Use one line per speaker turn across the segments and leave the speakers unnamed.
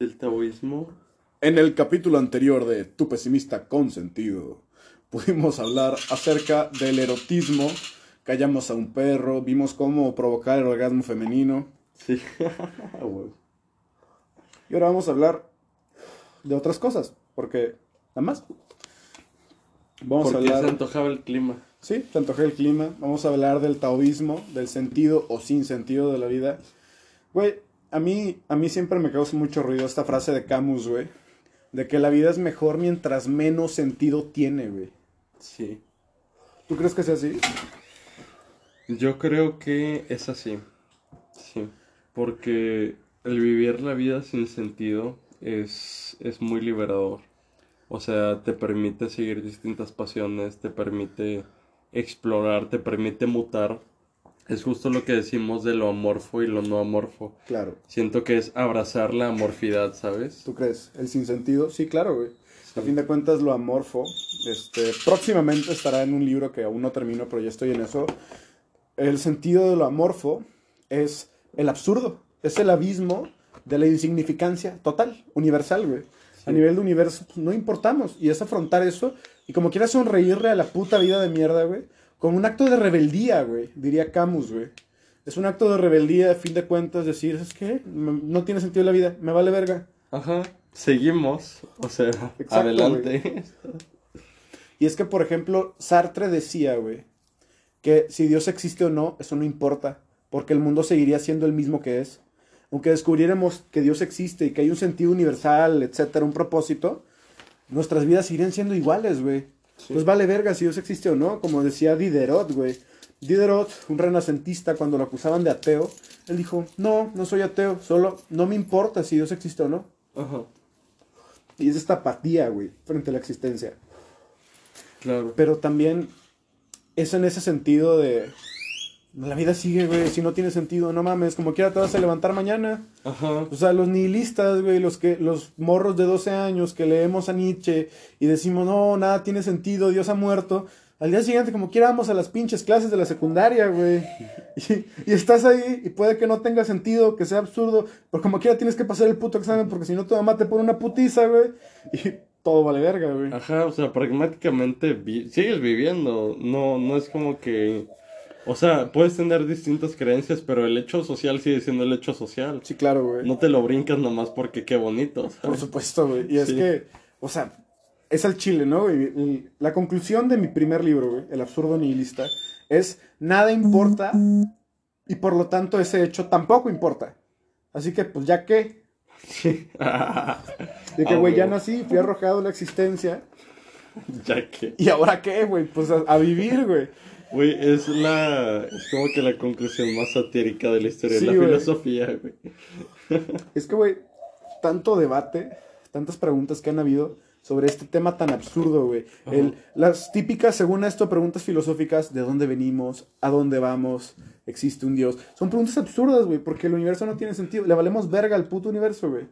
El taoísmo.
En el capítulo anterior de Tu pesimista con sentido, pudimos hablar acerca del erotismo, callamos a un perro, vimos cómo provocar el orgasmo femenino.
Sí.
Y ahora vamos a hablar de otras cosas, porque nada más. Vamos
Porque
a hablar.
se antojaba el clima.
Sí, te antojé el clima. Vamos a hablar del taoísmo, del sentido o sin sentido de la vida. Güey, a mí, a mí siempre me causa mucho ruido esta frase de Camus, güey. De que la vida es mejor mientras menos sentido tiene, güey.
Sí.
¿Tú crees que sea así?
Yo creo que es así. Sí. Porque el vivir la vida sin sentido es, es muy liberador. O sea, te permite seguir distintas pasiones, te permite explorar, te permite mutar. Es justo lo que decimos de lo amorfo y lo no amorfo.
Claro.
Siento que es abrazar la amorfidad, ¿sabes?
¿Tú crees? ¿El sin sentido? Sí, claro, güey. A fin de cuentas, lo amorfo, este, próximamente estará en un libro que aún no termino, pero ya estoy en eso. El sentido de lo amorfo es el absurdo, es el abismo de la insignificancia total, universal, güey. A nivel de universo, pues, no importamos. Y es afrontar eso y como quieras sonreírle a la puta vida de mierda, güey. Como un acto de rebeldía, güey, diría Camus, güey. Es un acto de rebeldía, a fin de cuentas, decir, es que no tiene sentido la vida, me vale verga.
Ajá. Seguimos. O sea,
Exacto,
adelante.
Y es que, por ejemplo, Sartre decía, güey, que si Dios existe o no, eso no importa, porque el mundo seguiría siendo el mismo que es. Aunque descubriéramos que Dios existe y que hay un sentido universal, etcétera, un propósito, nuestras vidas seguirían siendo iguales, güey. Pues vale verga si Dios existe o no, como decía Diderot, güey. Diderot, un renacentista, cuando lo acusaban de ateo, él dijo, no, no soy ateo, solo no me importa si Dios existe o no.
Ajá.
Y es esta apatía, güey, frente a la existencia.
Claro.
Pero también es en ese sentido de... La vida sigue, güey, si no tiene sentido, no mames, como quiera te vas a levantar mañana.
Ajá.
O sea, los nihilistas, güey, los, que, los morros de 12 años que leemos a Nietzsche y decimos, no, nada tiene sentido, Dios ha muerto. Al día siguiente, como quiera, vamos a las pinches clases de la secundaria, güey. Y, y estás ahí y puede que no tenga sentido, que sea absurdo, pero como quiera tienes que pasar el puto examen porque si no tu mamá te pone una putiza, güey. Y todo vale verga, güey.
Ajá, o sea, pragmáticamente vi- sigues viviendo. No, no es como que. O sea, puedes tener distintas creencias, pero el hecho social sigue siendo el hecho social.
Sí, claro, güey.
No te lo brincas nomás porque qué bonito,
Por
¿sabes?
supuesto, güey. Y es
Sí.
que, o sea, es al chile, ¿no? güey? La conclusión de mi primer libro, güey, El absurdo nihilista, es nada importa y por lo tanto ese hecho tampoco importa. Así que, pues, ¿ya qué?
Sí.
De que,
Ah,
güey, ya nací, fui arrojado a la existencia.
ya que.
¿Y ahora qué, güey? Pues a, a vivir, güey.
Güey, es la. Es como que la conclusión más satírica de la historia
Sí,
de la filosofía, güey.
Es que, güey, tanto debate, tantas preguntas que han habido sobre este tema tan absurdo, güey. Las típicas, según esto, preguntas filosóficas, ¿de dónde venimos? ¿A dónde vamos? ¿Existe un Dios? Son preguntas absurdas, güey, porque el universo no tiene sentido. Le valemos verga al puto universo, güey.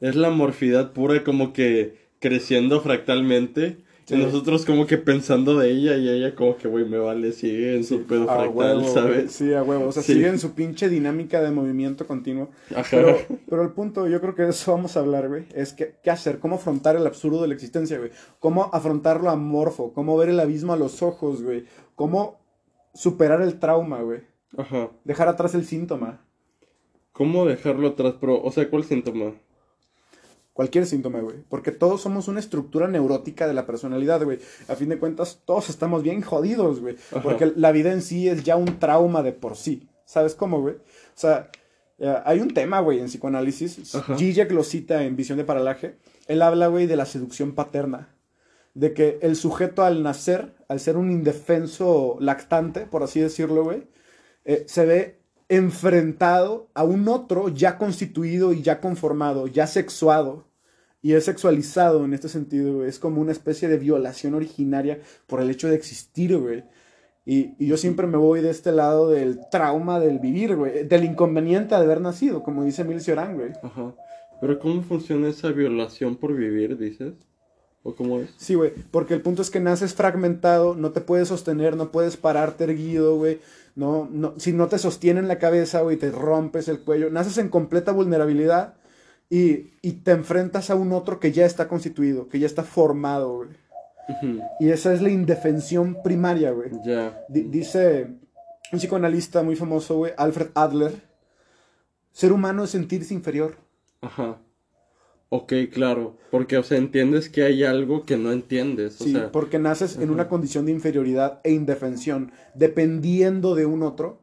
Es la morfidad pura, como que creciendo fractalmente.
Sí.
Nosotros como que pensando de ella y ella como que, güey, me vale, sigue en su pedo fractal,
huevo.
¿sabes?
Sí, a huevo. O sea,
Sí.
sigue en su pinche dinámica de movimiento continuo.
Ajá.
Pero, pero el punto, yo creo que de eso vamos a hablar, güey, es que, qué hacer, cómo afrontar el absurdo de la existencia, güey. Cómo afrontar lo amorfo, cómo ver el abismo a los ojos, güey. Cómo superar el trauma, güey.
Ajá.
Dejar atrás el síntoma.
¿Cómo dejarlo atrás? Pero, o sea, ¿cuál síntoma?
Cualquier síntoma, güey. Porque todos somos una estructura neurótica de la personalidad, güey. A fin de cuentas, todos estamos bien jodidos, güey. Porque la vida en sí es ya un trauma de por sí. ¿Sabes cómo, güey? O sea, eh, hay un tema, güey, en psicoanálisis.
Ajá.
Zizek lo cita en Visión de Paralaje. Él habla, güey, de la seducción paterna. De que el sujeto al nacer, al ser un indefenso lactante, por así decirlo, güey, eh, se ve enfrentado a un otro ya constituido y ya conformado, ya sexuado y es sexualizado en este sentido, güey. Es como una especie de violación originaria por el hecho de existir, güey. Y, y yo siempre me voy de este lado del trauma del vivir, güey. Del inconveniente de haber nacido, como dice Emil Cioran, güey.
Ajá. Pero ¿cómo funciona esa violación por vivir, dices? ¿O cómo es?
Sí, güey, porque el punto es que naces fragmentado, no te puedes sostener, no puedes pararte erguido, güey. No, no, si no te sostienen la cabeza, güey, te rompes el cuello. Naces en completa vulnerabilidad y, y te enfrentas a un otro que ya está constituido, que ya está formado, güey. Y esa es la indefensión primaria, güey. Dice un psicoanalista muy famoso, güey, Alfred Adler, ser humano es sentirse inferior.
Ajá. Ok, claro. Porque, o sea, entiendes que hay algo que no entiendes. O
Sí,
sea,
porque naces en una condición de inferioridad e indefensión, dependiendo de un otro,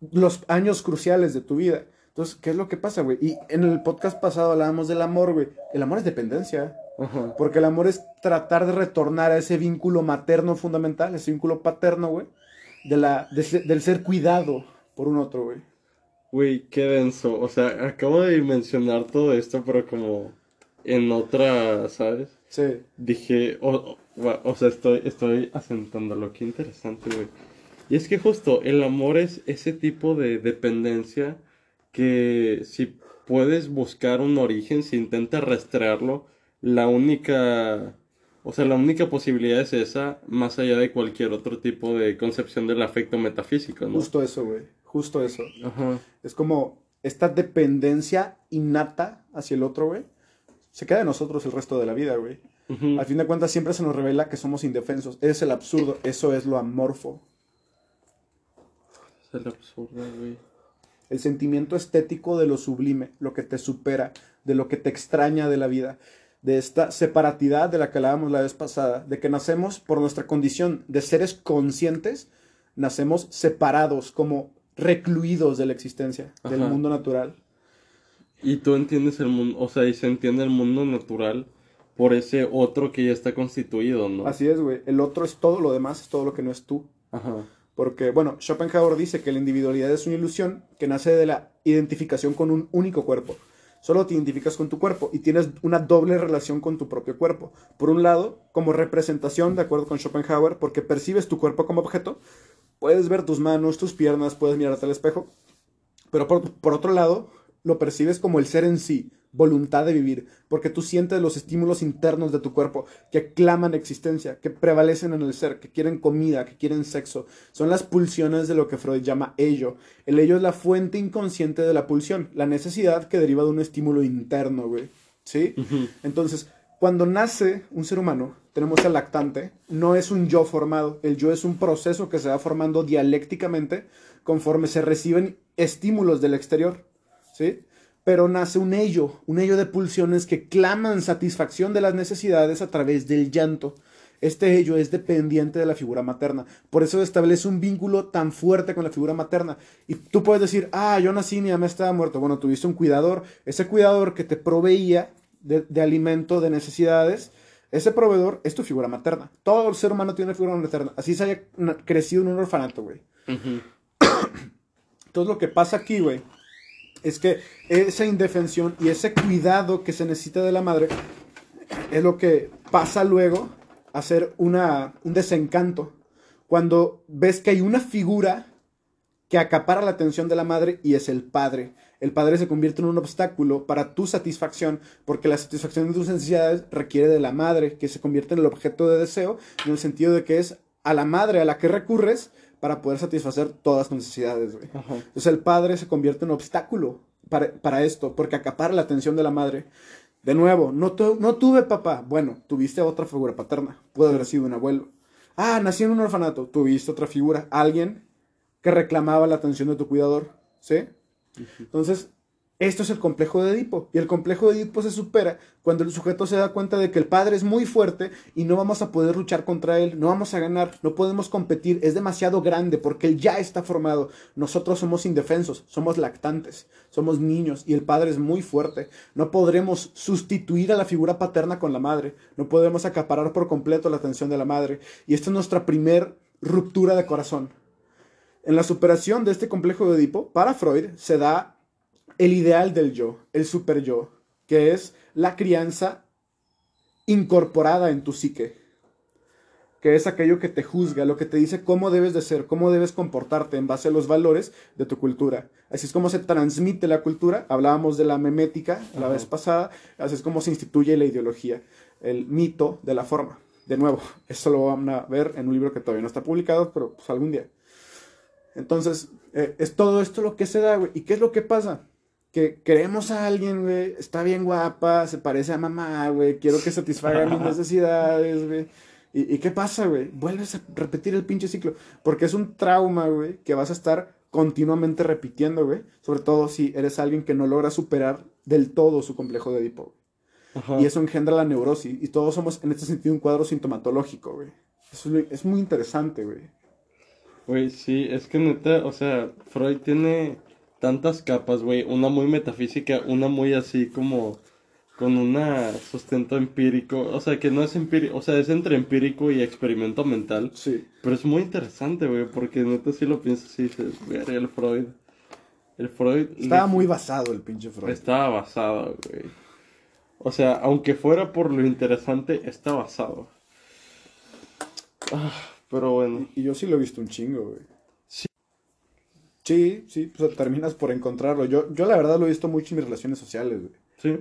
los años cruciales de tu vida. Entonces, ¿qué es lo que pasa, güey? Y en el podcast pasado hablábamos del amor, güey. El amor es dependencia. Porque el amor es tratar de retornar a ese vínculo materno fundamental, ese vínculo paterno, güey, de la, de del ser cuidado por un otro, güey.
Güey, qué denso. O sea, acabo de mencionar todo esto, pero como en otra, ¿sabes?
Sí,
Dije, o, o- gua- o sea, estoy, estoy asentándolo. Qué interesante, güey. Y es que justo el amor es ese tipo de dependencia que si puedes buscar un origen, si intentas rastrearlo, la única, o sea, la única posibilidad es esa, más allá de cualquier otro tipo de concepción del afecto metafísico, ¿no?
justo eso, güey. Justo eso.
Ajá.
Es como esta dependencia innata hacia el otro, güey. Se queda en nosotros el resto de la vida, güey. Al fin de cuentas siempre se nos revela que somos indefensos. Es el absurdo, eso es lo amorfo.
Es el absurdo, güey.
El sentimiento estético de lo sublime, lo que te supera, de lo que te extraña de la vida, de esta separatidad de la que hablábamos la vez pasada, de que nacemos por nuestra condición de seres conscientes, nacemos separados, como recluidos de la existencia, del mundo natural.
Y tú entiendes el mundo, o sea, y se entiende el mundo natural por ese otro que ya está constituido, ¿no?
Así es, güey. El otro es todo lo demás, es todo lo que no es tú.
Ajá.
Porque, bueno, Schopenhauer dice que la individualidad es una ilusión que nace de la identificación con un único cuerpo. Solo te identificas con tu cuerpo y tienes una doble relación con tu propio cuerpo. Por un lado, como representación, de acuerdo con Schopenhauer, porque percibes tu cuerpo como objeto, puedes ver tus manos, tus piernas, puedes mirarte al espejo. Pero por, por otro lado, lo percibes como el ser en sí, voluntad de vivir, porque tú sientes los estímulos internos de tu cuerpo que claman existencia, que prevalecen en el ser, que quieren comida, que quieren sexo. Son las pulsiones de lo que Freud llama ello. El ello es la fuente inconsciente de la pulsión, la necesidad que deriva de un estímulo interno, güey. ¿Sí? Entonces, cuando nace un ser humano, tenemos el lactante, no es un yo formado, el yo es un proceso que se va formando dialécticamente conforme se reciben estímulos del exterior, ¿sí? Pero nace un ello, un ello de pulsiones que claman satisfacción de las necesidades a través del llanto. Este ello es dependiente de la figura materna. Por eso establece un vínculo tan fuerte con la figura materna. Y tú puedes decir, ah, yo nací, mi mamá estaba muerta. Bueno, tuviste un cuidador. Ese cuidador que te proveía de, de alimento, de necesidades, ese proveedor es tu figura materna. Todo el ser humano tiene una figura materna. Así se haya crecido en un orfanato, güey. Entonces lo que pasa aquí, güey, es que esa indefensión y ese cuidado que se necesita de la madre es lo que pasa luego a ser una, un desencanto. Cuando ves que hay una figura que acapara la atención de la madre y es el padre. El padre se convierte en un obstáculo para tu satisfacción, porque la satisfacción de tus necesidades requiere de la madre, que se convierte en el objeto de deseo, en el sentido de que es a la madre a la que recurres para poder satisfacer todas tus necesidades, güey. Entonces el padre se convierte en un obstáculo para, para esto, porque acapara la atención de la madre. De nuevo, no, tu- no tuve papá. Bueno, tuviste otra figura paterna. Puede haber sido un abuelo. Ah, nací en un orfanato. Tuviste otra figura. Alguien que reclamaba la atención de tu cuidador. ¿Sí? Entonces, esto es el complejo de Edipo. Y el complejo de Edipo se supera cuando el sujeto se da cuenta de que el padre es muy fuerte y no vamos a poder luchar contra él, no vamos a ganar, no podemos competir, es demasiado grande porque él ya está formado. Nosotros somos indefensos, somos lactantes, somos niños y el padre es muy fuerte. No podremos sustituir a la figura paterna con la madre, no podemos acaparar por completo la atención de la madre. Y esta es nuestra primer ruptura de corazón. En la superación de este complejo de Edipo, para Freud, se da el ideal del yo, el super yo, que es la crianza incorporada en tu psique, que es aquello que te juzga, lo que te dice cómo debes de ser, cómo debes comportarte en base a los valores de tu cultura. Así es como se transmite la cultura, hablábamos de la memética la
Ajá.
vez pasada, así es como se instituye la ideología, el mito de la forma. De nuevo, eso lo van a ver en un libro que todavía no está publicado, pero pues algún día. Entonces, eh, es todo esto lo que se da, güey. ¿Y qué es lo que pasa? que queremos a alguien, güey, está bien guapa, se parece a mamá, güey, quiero que satisfaga mis necesidades, güey. ¿Y, ¿Y qué pasa, güey? Vuelves a repetir el pinche ciclo. Porque es un trauma, güey, que vas a estar continuamente repitiendo, güey. Sobre todo si eres alguien que no logra superar del todo su complejo de Edipo.
Ajá.
Y eso engendra la neurosis. Y todos somos, en este sentido, un cuadro sintomatológico, güey. Eso es muy interesante, güey.
Güey, sí, es que neta, o sea, Freud tiene tantas capas, güey. Una muy metafísica, una muy así como con una sustento empírico. O sea, que no es empírico, o sea, es entre empírico y experimento mental.
Sí.
Pero es muy interesante, güey, porque neta si lo piensas y dices, güey, el Freud. El Freud.
Estaba
le-
muy basado el pinche Freud.
Estaba basado, güey. O sea, aunque fuera por lo interesante, está basado. Ah, pero bueno.
Y yo sí lo he visto un chingo, güey.
Sí.
Sí, sí, pues terminas por encontrarlo. Yo, yo la verdad lo he visto mucho en mis relaciones sociales, güey.
Sí.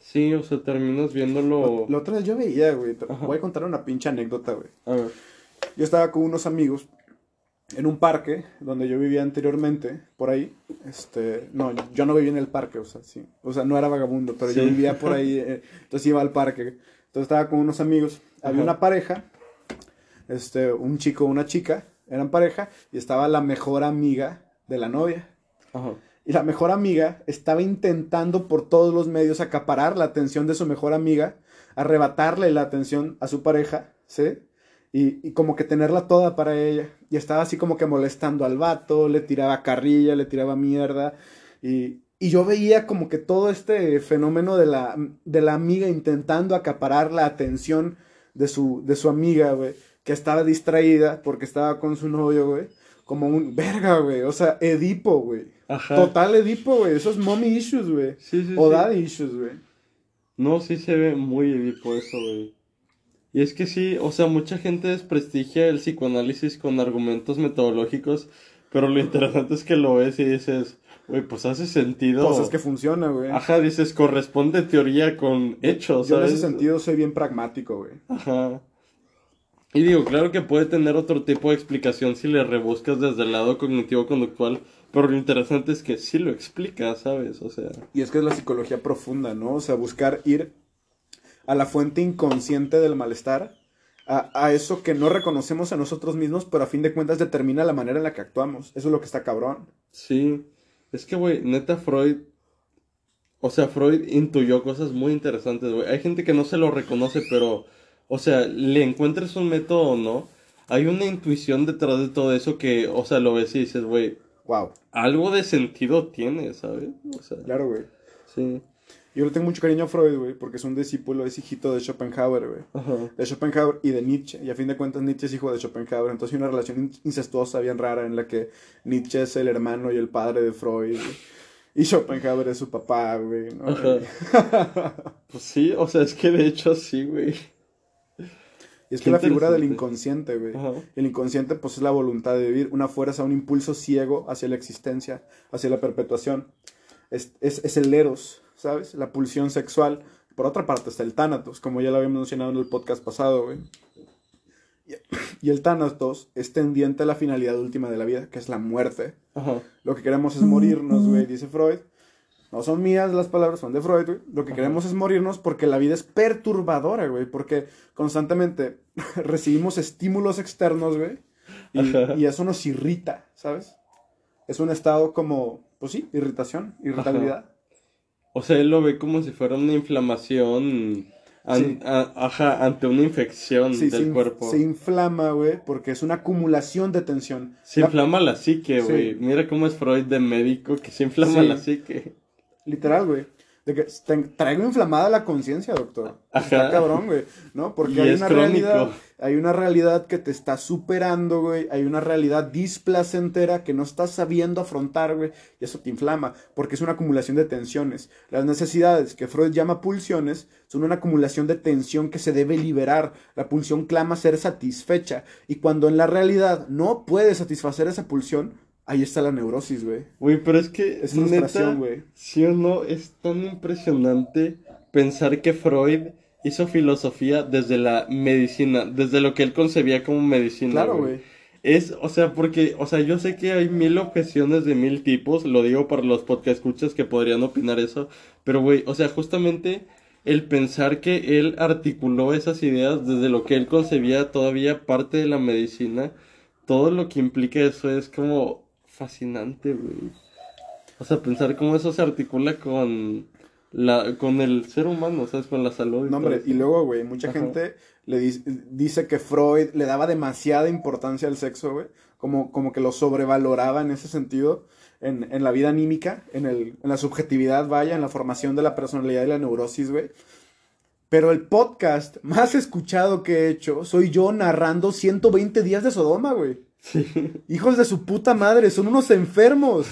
Sí, o sea, terminas viéndolo.
La otra vez yo veía, güey. Voy a contar una pinche anécdota, güey.
A ver.
Yo estaba con unos amigos en un parque donde yo vivía anteriormente, por ahí. Este, no, yo no vivía en el parque, o sea, sí. O sea, no era vagabundo, pero yo vivía por ahí, eh, entonces iba al parque. Entonces estaba con unos amigos. Había
Ajá.
una pareja, este, un chico, una chica, eran pareja, y estaba la mejor amiga de la novia.
Ajá.
Y la mejor amiga estaba intentando por todos los medios acaparar la atención de su mejor amiga, arrebatarle la atención a su pareja, ¿sí? Y, y como que tenerla toda para ella. Y estaba así como que molestando al vato, le tiraba carrilla, le tiraba mierda. Y, y yo veía como que todo este fenómeno de la, de la amiga intentando acaparar la atención de su, de su amiga, güey, que estaba distraída porque estaba con su novio, güey. Como un verga, güey. O sea, Edipo, güey.
Ajá.
Total Edipo, güey. Esos mommy issues, güey.
Sí, sí,
O
sí.
daddy issues, güey.
No, sí se ve muy edipo eso, güey. Y es que sí, o sea, mucha gente desprestigia el psicoanálisis con argumentos metodológicos, pero lo interesante es que lo ves y dices, güey, pues hace sentido.
Cosas que funcionan, güey.
Ajá, dices, corresponde teoría con hechos,
Yo en ese sentido soy bien pragmático, güey.
Ajá. Y digo, claro que puede tener otro tipo de explicación si le rebuscas desde el lado cognitivo-conductual, pero lo interesante es que sí lo explica, ¿sabes? O sea,
Y es que es la psicología profunda, ¿no? O sea, buscar ir a la fuente inconsciente del malestar, a, a eso que no reconocemos a nosotros mismos, pero a fin de cuentas determina la manera en la que actuamos. Eso es lo que está cabrón.
sí. Es que, güey, neta Freud. O sea, Freud intuyó cosas muy interesantes, güey. Hay gente que no se lo reconoce, pero. O sea, le encuentres un método o no. Hay una intuición detrás de todo eso que, o sea, lo ves y dices, güey,
Wow.
algo de sentido tiene, ¿sabes? O sea,
Claro, güey.
sí.
Yo le tengo mucho cariño a Freud, güey, porque es un discípulo, es hijito de Schopenhauer, güey.
Ajá.
de Schopenhauer y de Nietzsche. Y a fin de cuentas Nietzsche es hijo de Schopenhauer. Entonces hay una relación in- incestuosa bien rara en la que Nietzsche es el hermano y el padre de Freud. Y Schopenhauer es su papá, güey. ¿no?
Ajá. Pues sí, o sea, es que de hecho sí, güey.
Y es que la figura del inconsciente, güey.
Ajá.
El inconsciente, pues, es la voluntad de vivir, una fuerza, un impulso ciego hacia la existencia, hacia la perpetuación. Es, es, es el eros, ¿sabes? La pulsión sexual. Por otra parte está el tánatos, como ya lo habíamos mencionado en el podcast pasado, güey. Y, el tánatos es tendiente a la finalidad última de la vida, que es la muerte.
Ajá.
Lo que queremos es morirnos, güey, dice Freud. No son mías las palabras, son de Freud, güey. Lo que
Ajá.
queremos es morirnos porque la vida es perturbadora, güey. Porque constantemente recibimos estímulos externos, güey. Y, y eso nos irrita, ¿sabes? Es un estado como, pues sí, irritación, irritabilidad.
O sea, él lo ve como si fuera una inflamación an-
Sí.
a- ajá, ante una infección
Sí,
del
se,
cuerpo.
se inflama, güey, porque es una acumulación de tensión.
Se
La-
inflama la psique,
Sí.
güey. Mira cómo es Freud de médico que se inflama la psique.
Literal, güey. De que te- traigo inflamada la conciencia, doctor. Está
Ajá.
cabrón, güey. ¿No? Porque
Y
hay una
crónico.
realidad. Hay una realidad que te está superando, güey. Hay una realidad displacentera que no estás sabiendo afrontar, güey. Y eso te inflama. Porque es una acumulación de tensiones. Las necesidades que Freud llama pulsiones son una acumulación de tensión que se debe liberar. La pulsión clama ser satisfecha. Y cuando en la realidad no puede satisfacer esa pulsión, ahí está la neurosis, güey.
Güey, pero es que
Es
neta,
güey.
sí o no, es tan impresionante pensar que Freud hizo filosofía desde la medicina, desde lo que él concebía como medicina.
Claro, güey.
Es, o sea, porque, o sea, yo sé que hay mil objeciones de mil tipos, lo digo para los podcast escuchas que podrían opinar eso, pero güey, o sea, justamente el pensar que él articuló esas ideas desde lo que él concebía todavía parte de la medicina, todo lo que implica eso es como fascinante, güey. O sea, pensar cómo eso se articula con la con el ser humano, ¿sabes? Con la salud.
Y no, hombre, y luego, güey, mucha gente le dice que Freud le daba demasiada importancia al sexo, güey. Como, como que lo sobrevaloraba en ese sentido, en, en la vida anímica, en, el, en la subjetividad, vaya, en la formación de la personalidad y la neurosis, güey. Pero el podcast más escuchado que he hecho soy yo narrando 120 días de Sodoma, güey. Hijos de su puta madre, son unos enfermos.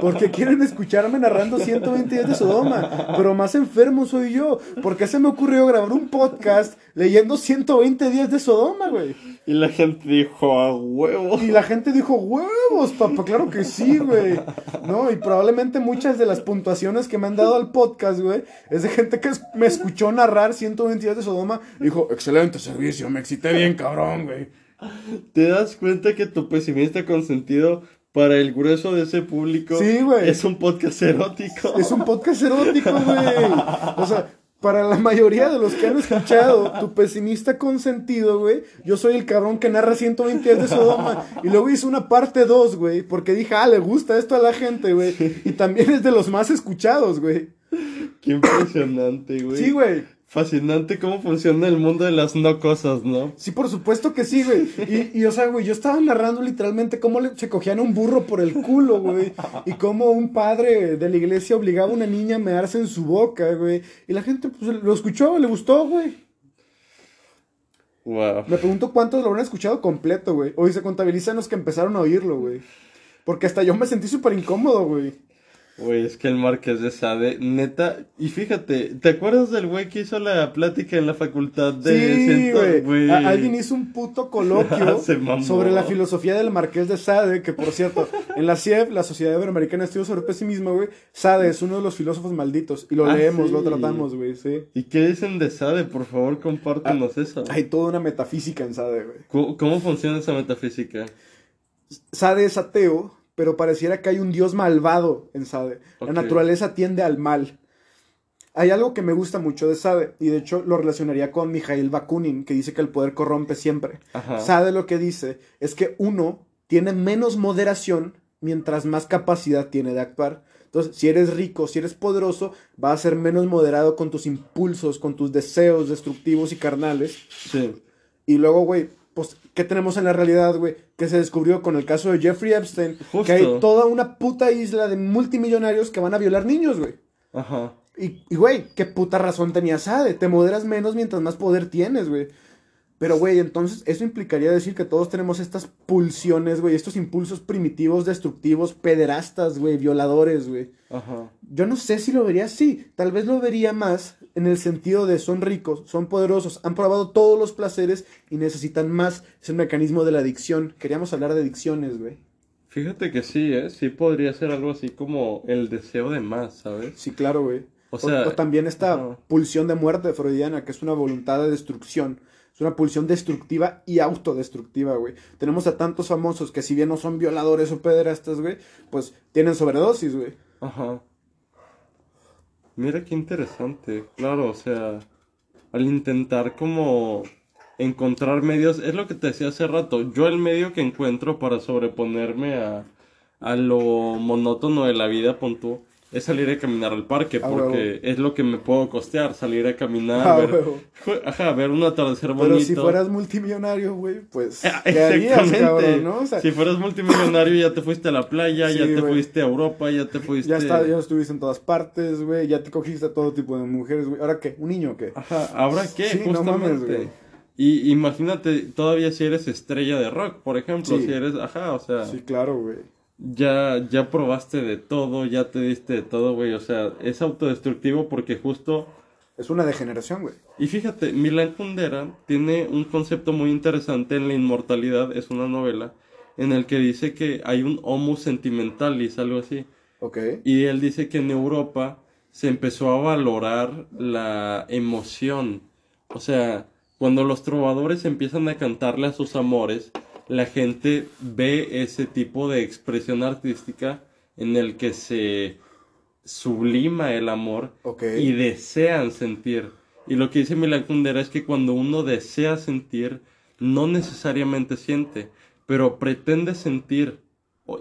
Porque quieren escucharme narrando 120 días de Sodoma. Pero más enfermo soy yo. Porque se me ocurrió grabar un podcast leyendo 120 días de Sodoma, güey.
Y la gente dijo, a huevos.
Y la gente dijo, huevos, papá. Claro que sí, güey. No, y probablemente muchas de las puntuaciones que me han dado al podcast, güey, es de gente que me escuchó narrar 120 días de Sodoma. Y dijo, excelente servicio, me excité bien, cabrón, güey.
¿Te das cuenta que tu pesimista consentido para el grueso de ese público es un podcast erótico?
Es un podcast erótico, güey. O sea, para la mayoría de los que han escuchado tu pesimista consentido, güey, yo soy el cabrón que narra 120 días de Sodoma. Y luego hice una parte 2, güey, porque dije, ah, le gusta esto a la gente, güey. Y también es de los más escuchados, güey.
Qué impresionante, güey.
Sí, güey.
Fascinante cómo funciona el mundo de las no cosas, ¿no?
Sí, por supuesto que sí, güey. Y, y o sea, güey, yo estaba narrando literalmente cómo se cogían un burro por el culo, güey. Y cómo un padre de la iglesia obligaba a una niña a mearse en su boca, güey. Y la gente, pues, lo escuchó, le gustó, güey.
Wow.
Me pregunto cuántos lo habrán escuchado completo, güey. Si se contabilizan los que empezaron a oírlo, güey. Porque hasta yo me sentí súper incómodo, güey.
Güey, es que el Marqués de Sade, neta, y fíjate, ¿te acuerdas del güey que hizo la plática en la facultad de
Sí, güey. Alguien hizo un puto coloquio sobre la filosofía del Marqués de Sade, que por cierto, en la CIEF, la Sociedad Iberoamericana de Estudios sobre Pesimismo, güey, Sade es uno de los filósofos malditos, y lo ah, leemos, lo tratamos, güey, sí.
¿Y qué dicen de Sade? Por favor, compártenos ah, eso.
Hay toda una metafísica en Sade, güey.
¿Cómo, ¿Cómo funciona esa metafísica?
Sade es ateo pero pareciera que hay un dios malvado en Sade. La naturaleza tiende al mal. Hay algo que me gusta mucho de Sade, y de hecho lo relacionaría con Mijail Bakunin, que dice que el poder corrompe siempre. Sade lo que dice es que uno tiene menos moderación mientras más capacidad tiene de actuar. Entonces, si eres rico, si eres poderoso, vas a ser menos moderado con tus impulsos, con tus deseos destructivos y carnales.
Sí.
Y luego, güey, pues, ¿qué tenemos en la realidad, güey? Que se descubrió con el caso de Jeffrey Epstein, que hay toda una puta isla de multimillonarios que van a violar niños, güey.
Ajá.
Y, güey, ¿qué puta razón tenía Sade? Te moderas menos mientras más poder tienes, güey. Pero, güey, entonces eso implicaría decir que todos tenemos estas pulsiones, güey, estos impulsos primitivos, destructivos, pederastas, güey, violadores, güey.
Ajá.
Yo no sé si lo vería así. Tal vez lo vería más en el sentido de son ricos, son poderosos, han probado todos los placeres y necesitan más. Es el mecanismo de la adicción. Queríamos hablar de adicciones, güey.
Fíjate que sí, ¿eh? Sí podría ser algo así como el deseo de más, ¿sabes?
Sí, claro, güey. O, sea, también esta pulsión de muerte freudiana, que es una voluntad de destrucción. Es una pulsión destructiva y autodestructiva, güey. Tenemos a tantos famosos que si bien no son violadores o pederastas, güey, pues tienen sobredosis, güey.
Ajá. Mira qué interesante. Claro, o sea, al intentar como encontrar medios, es lo que te decía hace rato, yo el medio que encuentro para sobreponerme a, a lo monótono de la vida, pon es salir a caminar al parque, porque es lo que me puedo costear, salir a caminar, ver, ajá, ver un atardecer bonito.
Pero si fueras multimillonario, güey, pues, ah, ¿qué harías, cabrón, no?
si fueras multimillonario ya te fuiste a la playa, ya te fuiste a Europa, ya te fuiste...
Ya, está, ya estuviste en todas partes, güey, ya te cogiste a todo tipo de mujeres, güey. ¿Ahora qué? ¿Un niño o qué?
Ajá, ¿ahora qué? Justamente. y imagínate, todavía si eres estrella de rock, por ejemplo, si eres, ajá, o sea...
Sí, claro, güey
ya, ya probaste de todo, ya te diste de todo, güey. O sea, es autodestructivo porque justo...
Es una degeneración, güey.
Y fíjate, Milan Kundera tiene un concepto muy interesante en la inmortalidad, es una novela, en el que dice que hay un homo sentimentalis, algo así.
Ok.
Y él dice que en Europa se empezó a valorar la emoción. O sea, cuando los trovadores empiezan a cantarle a sus amores, la gente ve ese tipo de expresión artística en el que se sublima el amor y desean sentir. Y lo que dice Milan Kundera es que cuando uno desea sentir, no necesariamente siente, pero pretende sentir.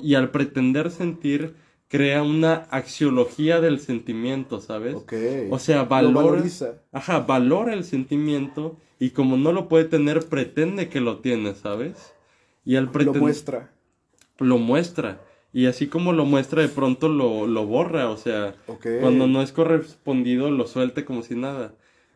Y al pretender sentir, crea una axiología del sentimiento, ¿sabes? O sea,
Lo
valora,
valoriza.
ajá, valora el sentimiento y como no lo puede tener, pretende que lo tiene, ¿sabes? Y al
Lo
pretender
muestra.
lo muestra. Y así como lo muestra, de pronto lo, lo borra. O sea, cuando no es correspondido, lo suelte como si nada.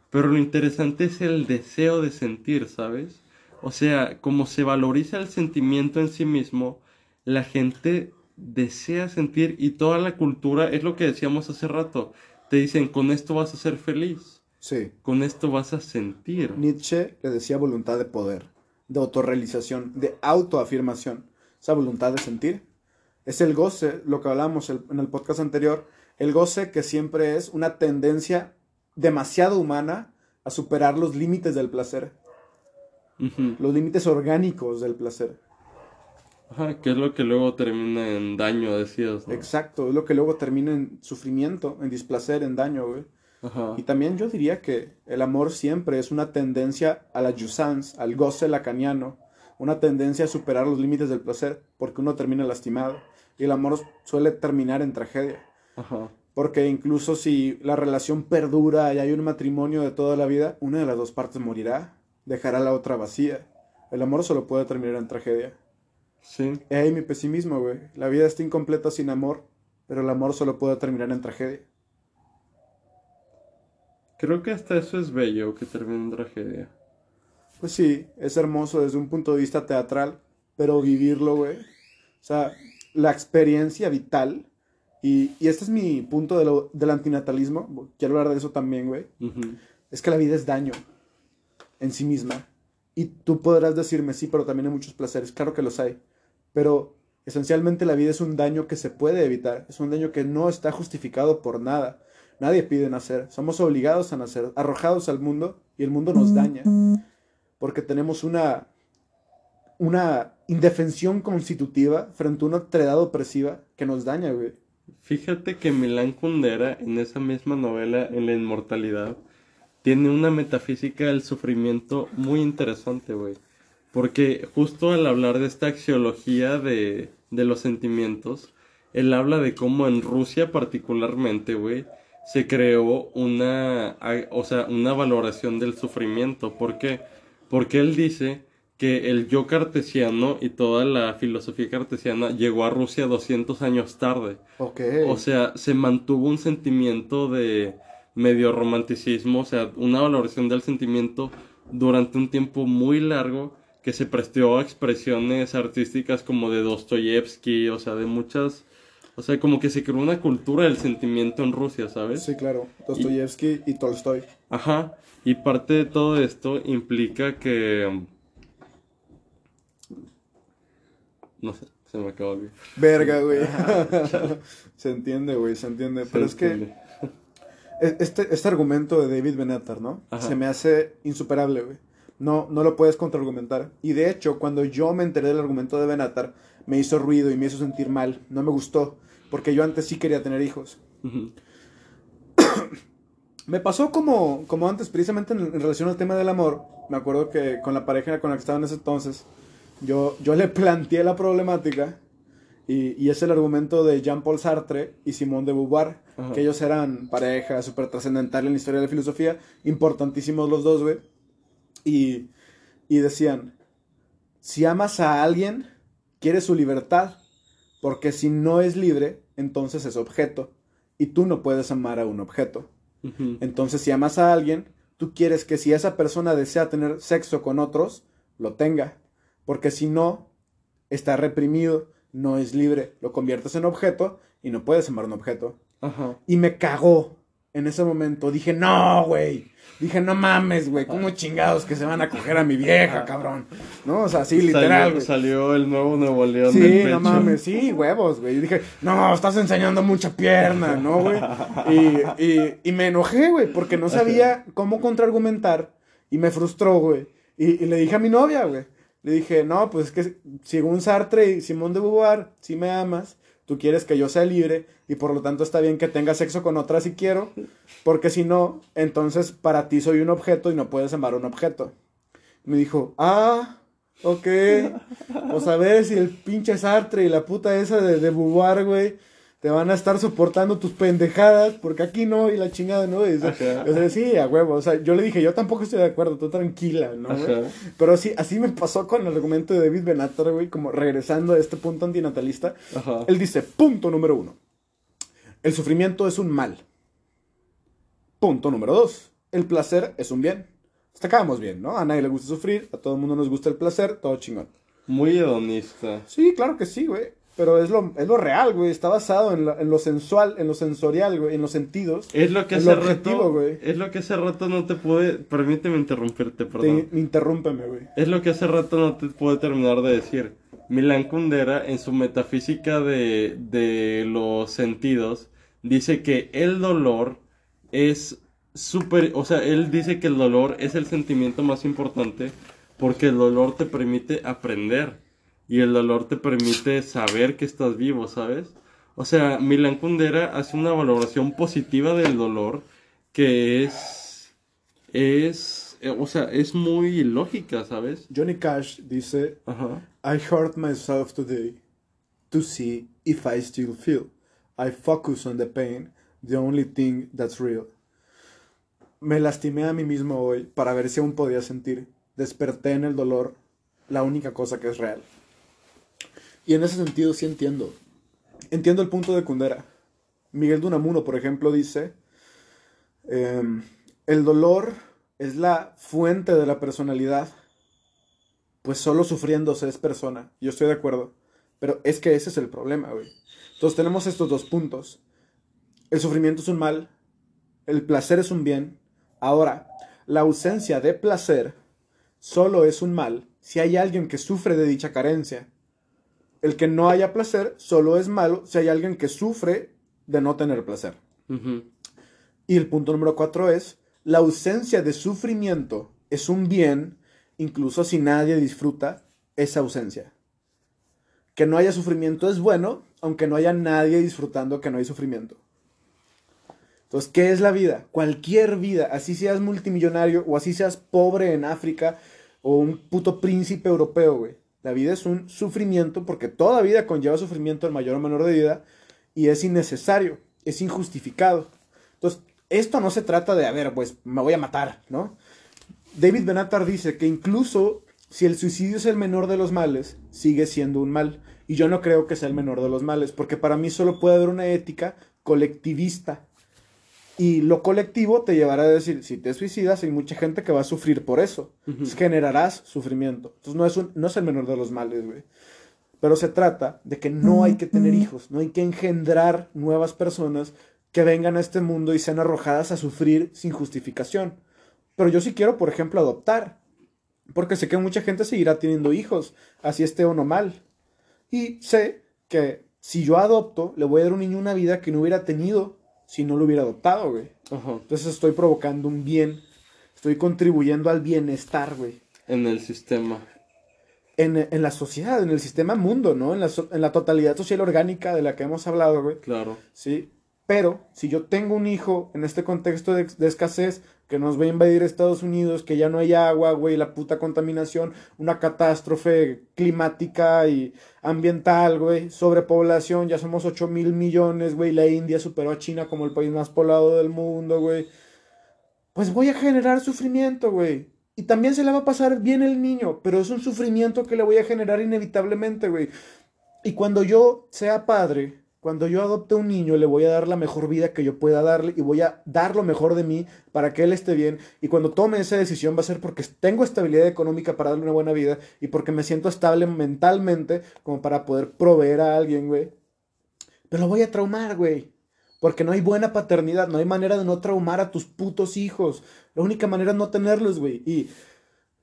Pero lo interesante es el deseo de sentir, ¿sabes? O sea, como se valoriza el sentimiento en sí mismo, la gente desea sentir y toda la cultura, es lo que decíamos hace rato, te dicen, con esto vas a ser feliz,
Sí.
con esto vas a sentir.
Nietzsche le decía voluntad de poder, de autorrealización, de autoafirmación. Esa voluntad de sentir es el goce, lo que hablamos en el podcast anterior, el goce que siempre es una tendencia demasiado humana a superar los límites del placer, los límites orgánicos del placer.
Ajá, que es lo que luego termina en daño, decías, ¿no?
Exacto, es lo que luego termina en sufrimiento, en displacer, en daño, güey.
Ajá.
Y también yo diría que el amor siempre es una tendencia a la jouissance, al goce lacaniano, una tendencia a superar los límites del placer, porque uno termina lastimado. Y el amor suele terminar en tragedia.
Ajá.
Porque incluso si la relación perdura y hay un matrimonio de toda la vida, una de las dos partes morirá, dejará la otra vacía. El amor solo puede terminar en tragedia.
Sí.
Y ahí mi pesimismo, güey. La vida está incompleta sin amor, pero el amor solo puede terminar en tragedia.
Creo que hasta eso es bello, que termine en tragedia.
Pues sí, es hermoso desde un punto de vista teatral, pero vivirlo, güey. O sea, la experiencia vital. Y, y este es mi punto de lo- del antinatalismo. Quiero hablar de eso también, güey. Es que la vida es daño en sí misma. Y tú podrás decirme, sí, pero también hay muchos placeres. Claro que los hay. Pero esencialmente la vida es un daño que se puede evitar. Es un daño que no está justificado por nada. Nadie pide nacer. Somos obligados a nacer, arrojados al mundo y el mundo nos daña. Porque tenemos una, una indefensión constitutiva frente a una otredad opresiva que nos daña, güey.
Fíjate que Milán Kundera, en esa misma novela, en la inmortalidad, tiene una metafísica del sufrimiento muy interesante, güey. Porque justo al hablar de esta axiología de, de los sentimientos, él habla de cómo en Rusia particularmente, güey, se creó una, o sea, una valoración del sufrimiento. ¿Por qué? Porque él dice que el yo cartesiano y toda la filosofía cartesiana llegó a Rusia 200 años tarde. O sea, se mantuvo un sentimiento de medio romanticismo, o sea, una valoración del sentimiento durante un tiempo muy largo que se prestó a expresiones artísticas como de Dostoyevsky, o sea, de muchas, o sea, como que se creó una cultura del sentimiento en Rusia, ¿sabes?
sí, claro. Dostoyevsky y Tolstoy.
Ajá, y parte de todo esto implica que... No sé, se me acaba de olvidar.
Verga, güey. se entiende, güey, se entiende. Pero es que e- este, este argumento de David Benatar, ¿no?
Ajá.
Se me hace insuperable, güey. No, no lo puedes contraargumentar. Y de hecho, cuando yo me enteré del argumento de Benatar, me hizo ruido y me hizo sentir mal. No me gustó. Porque yo antes sí quería tener hijos. Me pasó como, como antes, precisamente en, en relación al tema del amor. Me acuerdo que con la pareja con la que estaba en ese entonces, yo, yo le planteé la problemática. Y, y es el argumento de Jean-Paul Sartre y Simone de Beauvoir, que ellos eran pareja súper trascendental en la historia de la filosofía, importantísimos los dos, güey. Y, y decían, si amas a alguien, quieres su libertad, porque si no es libre, entonces es objeto, y tú no puedes amar a un objeto. Entonces, si amas a alguien, tú quieres que si esa persona desea tener sexo con otros, lo tenga. Porque si no, está reprimido, no es libre, lo conviertes en objeto y no puedes amar un objeto.
Ajá.
Y me cagó en ese momento. Dije, no, güey. Dije, no mames, güey. ¿Cómo chingados que se van a coger a mi vieja, cabrón? No, o sea, sí, literal,
Salió, salió el nuevo Nuevo León
Sí,
del
no
pecho.
mames, sí, huevos, güey. Y dije, no, estás enseñando mucha pierna, ¿no, güey? Y, y, y me enojé, güey, porque no sabía cómo contraargumentar y me frustró, güey. Y, y le dije a mi novia, güey. Le dije, no, pues es que según Sartre y Simón de Beauvoir, si me amas, tú quieres que yo sea libre y por lo tanto está bien que tenga sexo con otra si quiero, porque si no, entonces para ti soy un objeto y no puedes amar un objeto. Me dijo, ah, ok, pues a ver si el pinche Sartre y la puta esa de, de güey, te van a estar soportando tus pendejadas, porque aquí no, y la chingada, ¿no? Y, o sea, sí, a huevo, o sea, yo le dije, yo tampoco estoy de acuerdo, tú tranquila, ¿no? Pero sí, así me pasó con el argumento de David Benatar, güey, como regresando a este punto antinatalista. Él dice, punto número uno, el sufrimiento es un mal. Punto número dos, el placer es un bien. Hasta acá vamos bien, ¿no? A nadie le gusta sufrir, a todo el mundo nos gusta el placer, todo chingón.
Muy hedonista.
Sí, claro que sí, güey. Pero es lo, es lo real, güey. Está basado en, en, lo sensual, en lo sensorial, güey. En los sentidos.
Es lo que hace rato. Güey. Es lo que hace rato no te puede. Permíteme interrumpirte, perdón.
Te, interrúmpeme, güey.
Es lo que hace rato no te puede terminar de decir. Milán Kundera, en su metafísica de, de los sentidos, dice que el dolor es súper. O sea, él dice que el dolor es el sentimiento más importante porque el dolor te permite aprender y el dolor te permite saber que estás vivo, ¿sabes? O sea, Milan Kundera hace una valoración positiva del dolor que es, es, eh, o sea, es muy lógica, ¿sabes?
Johnny Cash dice, I hurt myself today to see if I still feel. I focus on the pain, the only thing that's real. Me lastimé a mí mismo hoy para ver si aún podía sentir. Desperté en el dolor, la única cosa que es real. Y en ese sentido sí entiendo. Entiendo el punto de Kundera. Miguel Dunamuno, por ejemplo, dice, em, el dolor es la fuente de la personalidad, pues solo sufriendo se es persona. Yo estoy de acuerdo. Pero es que ese es el problema, güey. Entonces tenemos estos dos puntos. El sufrimiento es un mal, el placer es un bien. Ahora, la ausencia de placer solo es un mal si hay alguien que sufre de dicha carencia el que no haya placer solo es malo si hay alguien que sufre de no tener placer. Y el punto número cuatro es, la ausencia de sufrimiento es un bien, incluso si nadie disfruta esa ausencia. Que no haya sufrimiento es bueno, aunque no haya nadie disfrutando que no hay sufrimiento. Entonces, ¿qué es la vida? Cualquier vida, así seas multimillonario o así seas pobre en África o un puto príncipe europeo, güey la vida es un sufrimiento porque toda vida conlleva sufrimiento en mayor o menor medida y es innecesario, es injustificado. Entonces, esto no se trata de, a ver, pues me voy a matar, ¿no? David Benatar dice que incluso si el suicidio es el menor de los males, sigue siendo un mal. Y yo no creo que sea el menor de los males, porque para mí solo puede haber una ética colectivista. Y lo colectivo te llevará a decir, si te suicidas, hay mucha gente que va a sufrir por eso. generarás sufrimiento. Entonces no es, no es el menor de los males, güey. Pero se trata de que no hay que tener hijos, no hay que engendrar nuevas personas que vengan a este mundo y sean arrojadas a sufrir sin justificación. Pero yo sí quiero, por ejemplo, adoptar. Porque sé que mucha gente seguirá teniendo hijos, así esté o no mal. Y sé que si yo adopto, le voy a dar a un niño una vida que no hubiera tenido si no lo hubiera adoptado, güey. Entonces estoy provocando un bien. Estoy contribuyendo al bienestar, güey.
En el sistema.
En, la sociedad, en el sistema mundo, ¿no? En la, en la totalidad social orgánica de la que hemos hablado, güey.
Claro.
Sí. Pero si yo tengo un hijo en este contexto de, escasez que nos va a invadir Estados Unidos, que ya no hay agua, güey, la puta contaminación, una catástrofe climática y ambiental, güey, sobrepoblación, ya somos 8 mil millones, güey, la India superó a China como el país más poblado del mundo, güey. Pues voy a generar sufrimiento, güey. Y también se le va a pasar bien el niño, pero es un sufrimiento que le voy a generar inevitablemente, güey. Y cuando yo sea padre, cuando yo adopte un niño, le voy a dar la mejor vida que yo pueda darle y voy a dar lo mejor de mí para que él esté bien. Y cuando tome esa decisión va a ser porque tengo estabilidad económica para darle una buena vida y porque me siento estable mentalmente como para poder proveer a alguien, güey. Pero lo voy a traumar, güey. Porque no hay buena paternidad, no hay manera de no traumar a tus putos hijos. La única manera es no tenerlos, güey. Y,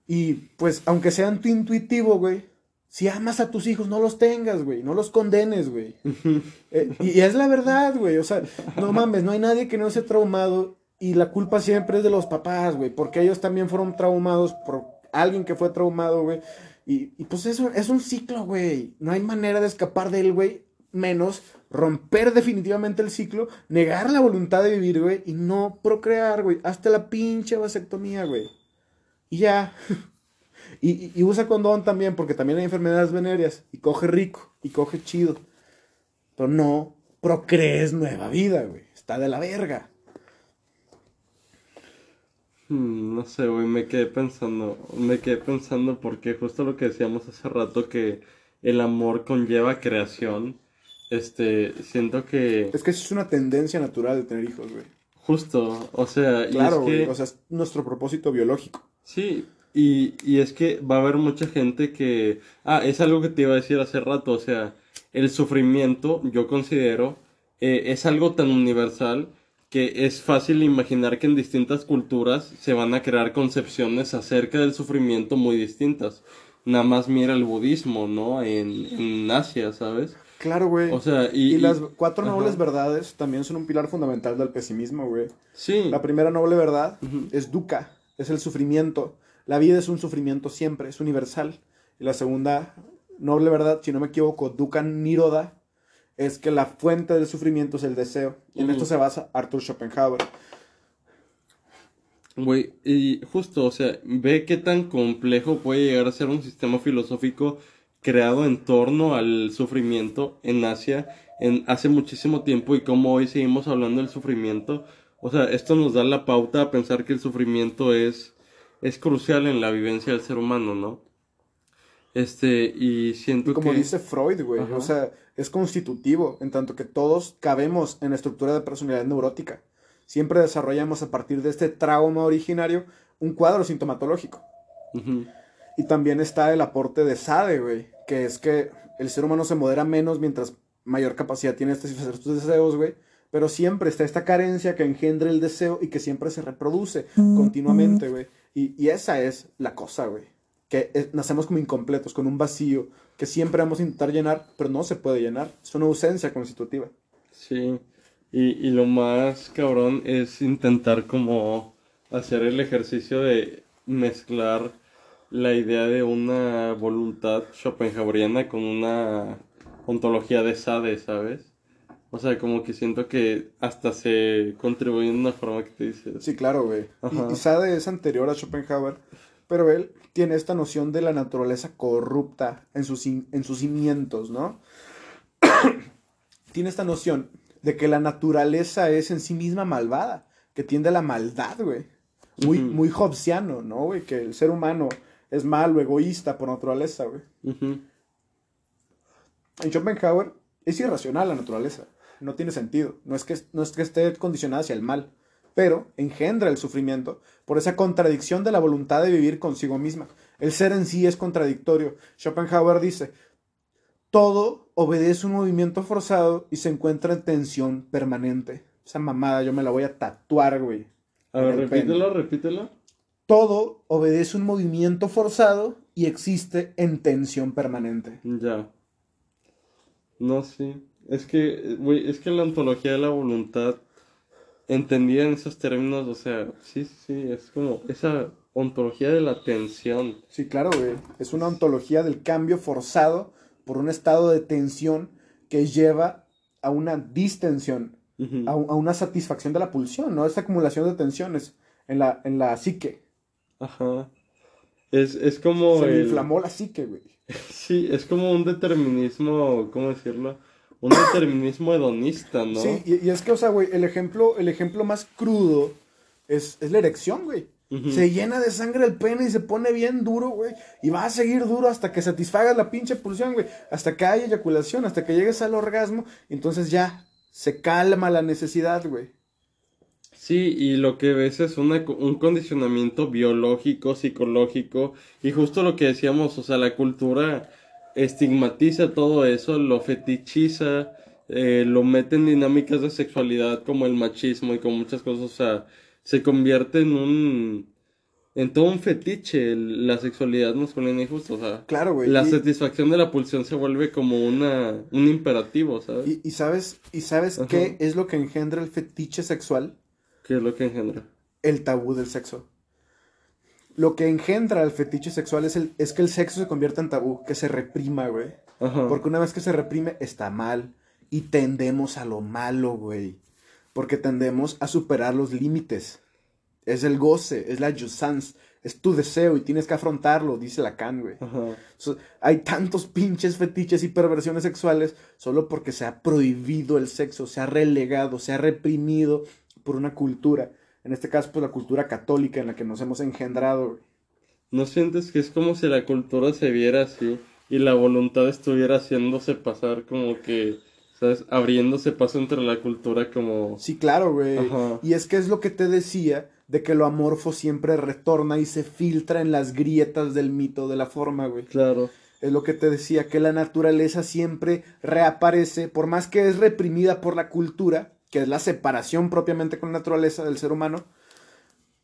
y pues, aunque sean tu intuitivo, güey, si amas a tus hijos, no los tengas, güey. No los condenes, güey. Eh, y es la verdad, güey. O sea, no mames, no hay nadie que no esté traumado. Y la culpa siempre es de los papás, güey. Porque ellos también fueron traumados por alguien que fue traumado, güey. Y, y pues eso es un ciclo, güey. No hay manera de escapar de él, güey. Menos romper definitivamente el ciclo, negar la voluntad de vivir, güey, y no procrear, güey. Hasta la pinche vasectomía, güey. Y ya. y, y, usa condón también, porque también hay enfermedades venéreas. Y coge rico, y coge chido. Pero no procrees nueva vida, güey. Está de la verga.
Hmm, no sé, güey, me quedé pensando, me quedé pensando porque justo lo que decíamos hace rato que el amor conlleva creación, este, siento que...
Es que es una tendencia natural de tener hijos, güey.
Justo, o sea,
claro, y es que... o sea, es nuestro propósito biológico.
Sí, y, y es que va a haber mucha gente que... Ah, es algo que te iba a decir hace rato, o sea, el sufrimiento, yo considero, eh, es algo tan universal que es fácil imaginar que en distintas culturas se van a crear concepciones acerca del sufrimiento muy distintas. Nada más mira el budismo, ¿no? En, Asia, ¿sabes?
Claro, güey. O sea, y, y las cuatro nobles verdades también son un pilar fundamental del pesimismo, güey. Sí. La primera noble verdad es dukkha, es el sufrimiento. La vida es un sufrimiento siempre, es universal. Y la segunda noble verdad, si no me equivoco, dukkha niroda, es que la fuente del sufrimiento es el deseo. Y en esto se basa Arthur Schopenhauer.
Güey, y justo, o sea, ve qué tan complejo puede llegar a ser un sistema filosófico creado en torno al sufrimiento en Asia en hace muchísimo tiempo y cómo hoy seguimos hablando del sufrimiento. O sea, esto nos da la pauta a pensar que el sufrimiento es, es crucial en la vivencia del ser humano, ¿no? Este, y siento
y como dice Freud, güey, o sea, es constitutivo, en tanto que todos cabemos en la estructura de personalidad neurótica. Siempre desarrollamos a partir de este trauma originario un cuadro sintomatológico. Y también está el aporte de Sade, güey, que es que el ser humano se modera menos mientras mayor capacidad tiene de satisfacer sus deseos, güey. Pero siempre está esta carencia que engendra el deseo y que siempre se reproduce continuamente, güey. Y, y esa es la cosa, güey que nacemos como incompletos, con un vacío que siempre vamos a intentar llenar, pero no se puede llenar. Es una ausencia constitutiva.
Sí, y, y lo más cabrón es intentar como hacer el ejercicio de mezclar la idea de una voluntad schopenhaueriana con una ontología de Sade, ¿sabes? O sea, como que siento que hasta se contribuye en una forma que te dices.
Sí, claro, güey. Y, y, Sade es anterior a Schopenhauer, pero él tiene esta noción de la naturaleza corrupta en sus, en sus cimientos, ¿no? tiene esta noción de que la naturaleza es en sí misma malvada, que tiende a la maldad, güey. Muy, muy hobbesiano, ¿no, güey? Que el ser humano es malo, egoísta por naturaleza, güey. En Schopenhauer es irracional la naturaleza. No tiene sentido. No es, que, no es que esté condicionada hacia el mal pero engendra el sufrimiento por esa contradicción de la voluntad de vivir consigo misma. El ser en sí es contradictorio. Schopenhauer dice, todo obedece un movimiento forzado y se encuentra en tensión permanente. Esa mamada yo me la voy a tatuar, güey.
A ver, repítelo, repítelo.
Todo obedece un movimiento forzado y existe en tensión permanente.
Ya. No, sí. Es que, güey, es que la ontología de la voluntad entendida en esos términos, o sea, sí, sí, es como esa ontología de la tensión.
Sí, claro, güey. Es una ontología del cambio forzado por un estado de tensión que lleva a una distensión, a, una satisfacción de la pulsión, ¿no? Esta acumulación de tensiones en la, en la psique.
Ajá. Es, es como.
Se inflamó la psique, güey.
Sí, es como un determinismo, ¿cómo decirlo? Un determinismo hedonista, ¿no?
Sí, y, es que, o sea, güey, el ejemplo, el ejemplo más crudo es, es la erección, güey. Se llena de sangre el pene y se pone bien duro, güey. Y va a seguir duro hasta que satisfagas la pinche pulsión, güey. Hasta que haya eyaculación, hasta que llegues al orgasmo. Entonces ya se calma la necesidad, güey.
Sí, y lo que ves es un condicionamiento biológico, psicológico. Y justo lo que decíamos, o sea, la cultura estigmatiza todo eso, lo fetichiza, eh, lo mete en dinámicas de sexualidad como el machismo y como muchas cosas, o sea, se convierte en un en todo un fetiche la sexualidad masculina y justo, o sea,
claro, güey,
la satisfacción de la pulsión se vuelve como una un imperativo, ¿sabes?
Y, sabes y sabes qué es lo que engendra el fetiche sexual?
¿Qué es lo que engendra?
El tabú del sexo. Lo que engendra el fetiche sexual es, el, es que el sexo se convierta en tabú, que se reprima, güey.
Ajá.
Porque una vez que se reprime, está mal. Y tendemos a lo malo, güey. Porque tendemos a superar los límites. Es el goce, es la jouissance, es tu deseo y tienes que afrontarlo, dice Lacan, güey. So, hay tantos pinches fetiches y perversiones sexuales solo porque se ha prohibido el sexo, se ha relegado, se ha reprimido por una cultura. En este caso, pues la cultura católica en la que nos hemos engendrado, güey.
¿No sientes que es como si la cultura se viera así y la voluntad estuviera haciéndose pasar como que, ¿sabes? Abriéndose paso entre la cultura como...
Sí, claro, güey.
Ajá.
Y es que es lo que te decía de que lo amorfo siempre retorna y se filtra en las grietas del mito de la forma, güey.
Claro.
Es lo que te decía, que la naturaleza siempre reaparece, por más que es reprimida por la cultura, que es la separación propiamente con la naturaleza del ser humano,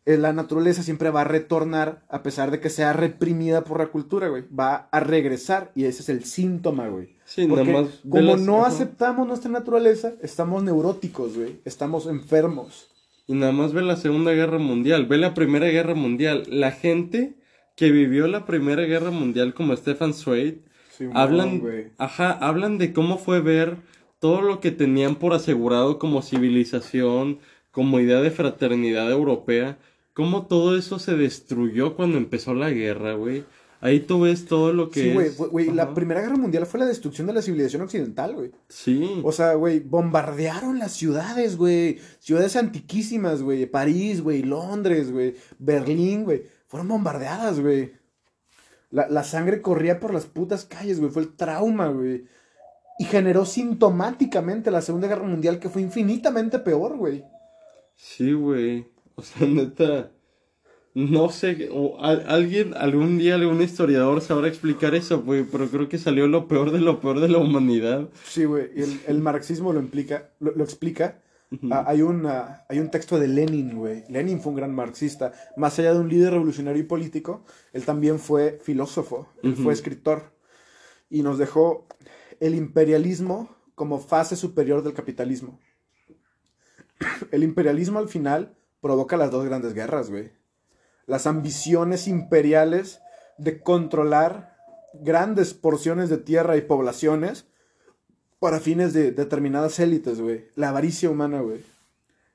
eh, la naturaleza siempre va a retornar a pesar de que sea reprimida por la cultura, güey. Va a regresar y ese es el síntoma, güey.
Sí,
Porque
nada más
como
las-
no
ajá.
aceptamos nuestra naturaleza, estamos neuróticos, güey. Estamos enfermos.
Y nada más ve la Segunda Guerra Mundial, ve la Primera Guerra Mundial. La gente que vivió la Primera Guerra Mundial como Stefan Zweig, hablan, ajá, hablan de cómo fue ver todo lo que tenían por asegurado como civilización, como idea de fraternidad europea, cómo todo eso se destruyó cuando empezó la guerra, güey. Ahí tú ves todo lo que
Sí, güey, la. Primera Guerra Mundial fue la destrucción de la civilización occidental, güey.
Sí.
O sea, güey, bombardearon las ciudades, güey. Ciudades antiquísimas, güey. París, güey. Londres, güey. Berlín, güey. Fueron bombardeadas, güey. La, la sangre corría por las putas calles, güey. Fue el trauma, güey. Y generó sintomáticamente la Segunda Guerra Mundial, que fue infinitamente peor, güey.
Sí, güey. O sea, neta. No sé, o al- alguien, algún día algún historiador sabrá explicar eso, güey, pero creo que salió lo peor de lo peor de la humanidad.
Sí, güey. Y el, el marxismo lo, implica, lo, lo explica. Ah, hay, una, hay un texto de Lenin, güey. Lenin fue un gran marxista. Más allá de un líder revolucionario y político, él también fue filósofo, él fue escritor. Y nos dejó el imperialismo como fase superior del capitalismo. El imperialismo al final provoca las dos grandes guerras, güey. Las ambiciones imperiales de controlar grandes porciones de tierra y poblaciones para fines de determinadas élites, güey. La avaricia humana, güey.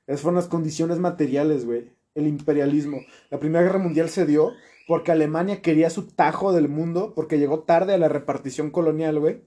Esas fueron las condiciones materiales, güey. El imperialismo. La Primera Guerra Mundial se dio porque Alemania quería su tajo del mundo, porque llegó tarde a la repartición colonial, güey.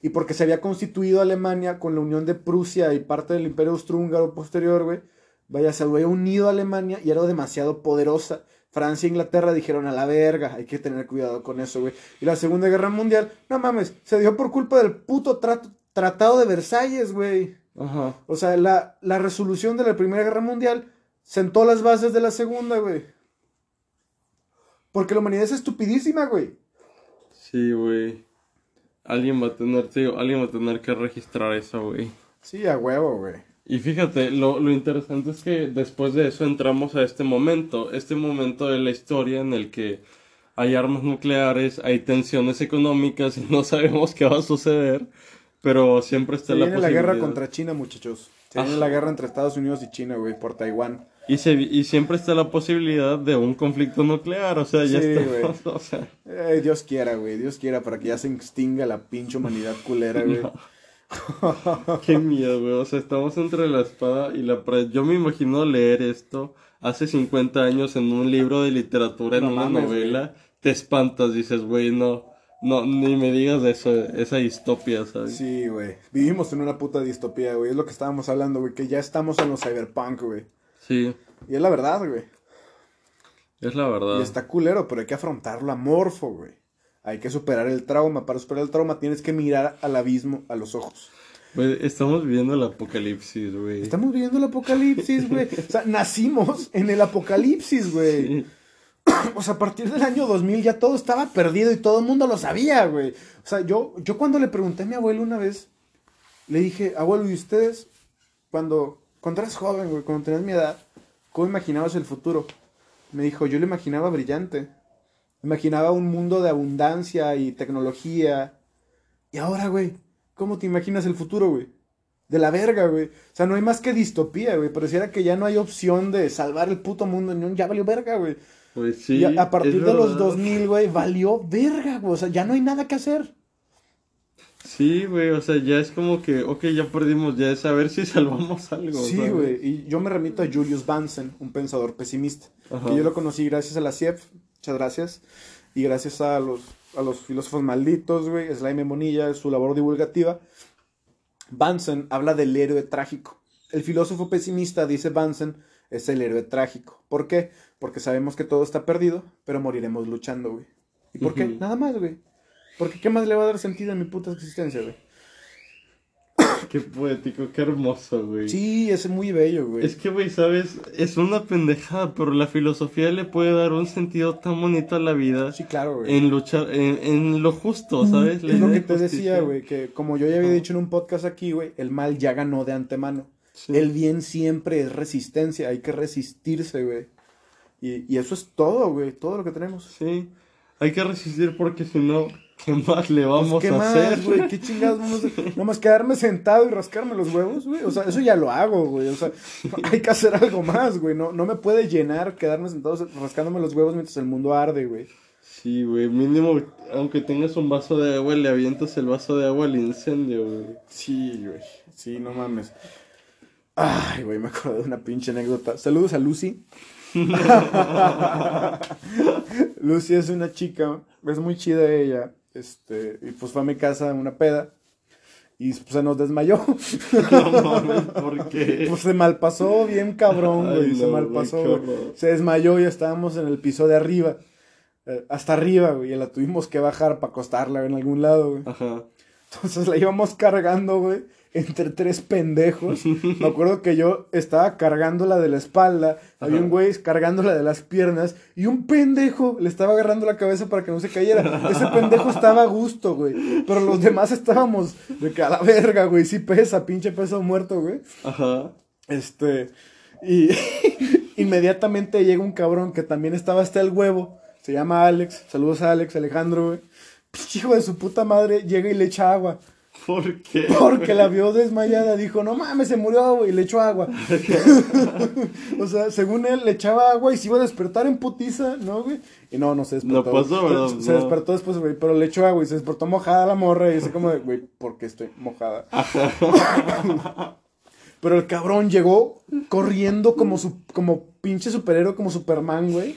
Y porque se había constituido Alemania con la unión de Prusia y parte del Imperio Austrohúngaro posterior, güey. Vaya, se había unido a Alemania y era demasiado poderosa. Francia e Inglaterra dijeron a la verga, hay que tener cuidado con eso, güey. Y la Segunda Guerra Mundial, no mames, se dio por culpa del puto trato- Tratado de Versalles, güey.
Ajá.
O sea, la, la resolución de la Primera Guerra Mundial sentó las bases de la Segunda, güey. Porque la humanidad es estupidísima, güey.
Sí, güey. Alguien va a tener, tío, alguien va a tener que registrar eso, güey.
Sí, a huevo, güey.
Y fíjate, lo, lo interesante es que después de eso entramos a este momento, este momento de la historia en el que hay armas nucleares, hay tensiones económicas y no sabemos qué va a suceder, pero siempre está
Se
la
viene la guerra contra China, muchachos. Se viene
Ajá.
la guerra entre Estados Unidos y China, güey, por Taiwán.
Y, se, y siempre está la posibilidad de un conflicto nuclear, o sea, ya
Sí,
estamos, o sea,
Eh, Dios quiera, güey. Dios quiera para que ya se extinga la pinche humanidad culera, güey.
qué miedo, güey, o sea, estamos entre la espada y la pared. Yo me imagino leer esto hace 50 años en un libro de literatura, en
No
una
mames,
novela, te espantas, dices, güey, no, no, ni me digas de eso, esa distopia, ¿sabes?
Sí, güey. Vivimos en una puta distopía, güey. Es lo que estábamos hablando, güey. Que ya estamos en los cyberpunk, güey.
Sí,
Y es la verdad, güey.
es la verdad.
Y está culero, pero hay que afrontarlo amorfo, güey. Hay que superar el trauma. Para superar el trauma tienes que mirar al abismo a los ojos.
Güey, estamos viviendo el apocalipsis, güey.
Estamos viviendo el apocalipsis, güey. O sea, nacimos en el apocalipsis, güey.
Sí.
O sea, a partir del año 2000 ya todo estaba perdido y todo el mundo lo sabía, güey. O sea, yo, yo cuando le pregunté a mi abuelo una vez, le dije, abuelo, ¿y ustedes cuando, cuando eras joven, güey, cuando tenías mi edad, cómo imaginabas el futuro? Me dijo, yo lo imaginaba brillante. Imaginaba un mundo de abundancia y tecnología. Y ahora, güey, ¿cómo te imaginas el futuro, güey? De la verga, güey. O sea, no hay más que distopía, güey. Pareciera que ya no hay opción de salvar el puto mundo. No, ya valió verga, güey.
Pues sí.
y a, a partir de los
verdad.
2000, güey, valió verga, güey. O sea, ya no hay nada que hacer.
Sí, güey, o sea, ya es como que, ok, ya perdimos, ya es a ver si salvamos algo.
Sí, güey. Y yo me remito a Julius Bansen, un pensador pesimista.
Ajá.
Y yo lo conocí gracias a la CIEF. Muchas gracias. Y gracias a los, a los filósofos malditos, güey. Slime Monilla, su labor divulgativa. Bansen habla del héroe trágico. El filósofo pesimista, dice Bansen, es el héroe trágico. ¿Por qué? Porque sabemos que todo está perdido, pero moriremos luchando, güey. ¿Y por qué? Nada más, güey. Porque ¿qué más le va a dar sentido a mi puta existencia, güey?
Qué poético, qué hermoso, güey.
Sí, es muy bello, güey.
Es que, güey, ¿sabes? Es una pendejada, pero la filosofía le puede dar un sentido tan bonito a la vida
Sí, claro, güey.
en luchar, en, en lo justo, ¿sabes? La
Es lo que
de
te decía, güey, que como yo ya había dicho en un podcast aquí, güey, el mal ya ganó de antemano.
Sí.
El bien siempre es resistencia, hay que resistirse, güey. Y, y eso es todo, güey, todo lo que tenemos.
Sí, hay que resistir porque si no, ¿qué más le vamos
Pues, ¿Qué
a
más,
hacer?
güey? ¿Qué chingados vamos a hacer? Nomás quedarme sentado y rascarme los huevos, güey. O sea, eso ya lo hago, güey. O sea, hay que hacer algo más, güey. No, no me puede llenar quedarme sentado rascándome los huevos mientras el mundo arde, güey.
Sí, güey, mínimo, aunque tengas un vaso de agua, le avientas el vaso de agua al incendio, güey.
Sí, güey. Sí, no mames. Ay, güey, me acordé de una pinche anécdota. Saludos a Lucy. Lucy es una chica, es muy chida ella. Este, y pues fue a mi casa en una peda. Y pues, se nos desmayó.
No mames, ¿por qué?
Pues se malpasó bien cabrón, güey. Se malpasó,
güey.
Se desmayó y estábamos en el piso de arriba. eh, hasta arriba, güey. Y la tuvimos que bajar para acostarla en algún lado, güey.
Ajá.
Entonces la íbamos cargando, güey, entre tres pendejos. Me acuerdo que yo estaba cargándola de la espalda, había un güey cargándola de las piernas y un pendejo le estaba agarrando la cabeza para que no se cayera. Ese pendejo estaba a gusto, güey. Pero los demás estábamos de que a la verga, güey. Sí pesa, pinche peso muerto, güey.
Ajá.
Este, y inmediatamente llega un cabrón que también estaba hasta el huevo. Se llama Alex. Saludos a Alex, Alejandro, güey. Pinche Hijo de su puta madre, llega y le echa agua.
¿Por qué?
Porque la vio desmayada, dijo, no mames, se murió, güey, y le echó agua. o sea, según él, le echaba agua y se iba a despertar en putiza, ¿no, güey? Y no, no se despertó.
No pasó. ¿verdad?
Se, se
No.
despertó después, güey, pero le echó agua y se despertó mojada la morra y así como de, güey, ¿por qué estoy mojada? pero el cabrón llegó corriendo como su, como pinche superhéroe, como Superman, güey.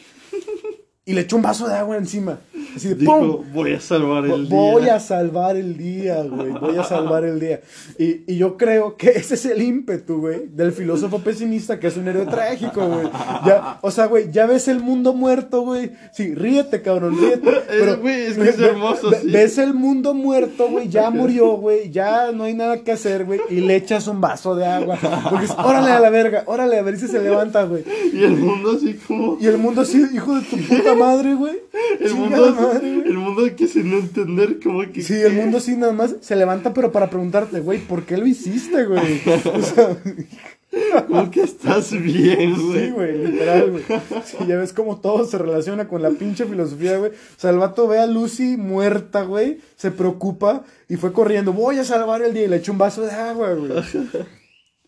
Y le echó un vaso de agua encima. Así de ¡pum!
Dijo, voy a salvar el día.
Voy a salvar el día, güey. Voy a salvar el día. Y, y yo creo que ese es el ímpetu, güey, del filósofo pesimista que es un héroe trágico, güey. Ya, o sea, güey, ya ves el mundo muerto, güey. Sí, ríete, cabrón, ríete. Pero,
güey, es que es hermoso,
ve-
sí.
Ves el mundo muerto, güey, ya murió, güey. Ya no hay nada que hacer, güey. Y le echas un vaso de agua. Porque es, órale a la verga, órale, a ver si se levanta, güey.
Y el mundo así como...
Y el mundo así, hijo de tu puta madre, güey.
El mundo, así-
madre, güey.
el mundo que sin entender como que...
Sí, el mundo sí nada más se levanta, pero para preguntarte, güey, ¿por qué lo hiciste, güey? O sea,
Como que estás bien, güey.
sí, güey, literal, güey. Sí, ya ves cómo todo se relaciona con la pinche filosofía, güey. O sea, el vato ve a Lucy muerta, güey, se preocupa y fue corriendo, voy a salvar el día y le echó un vaso de agua, güey.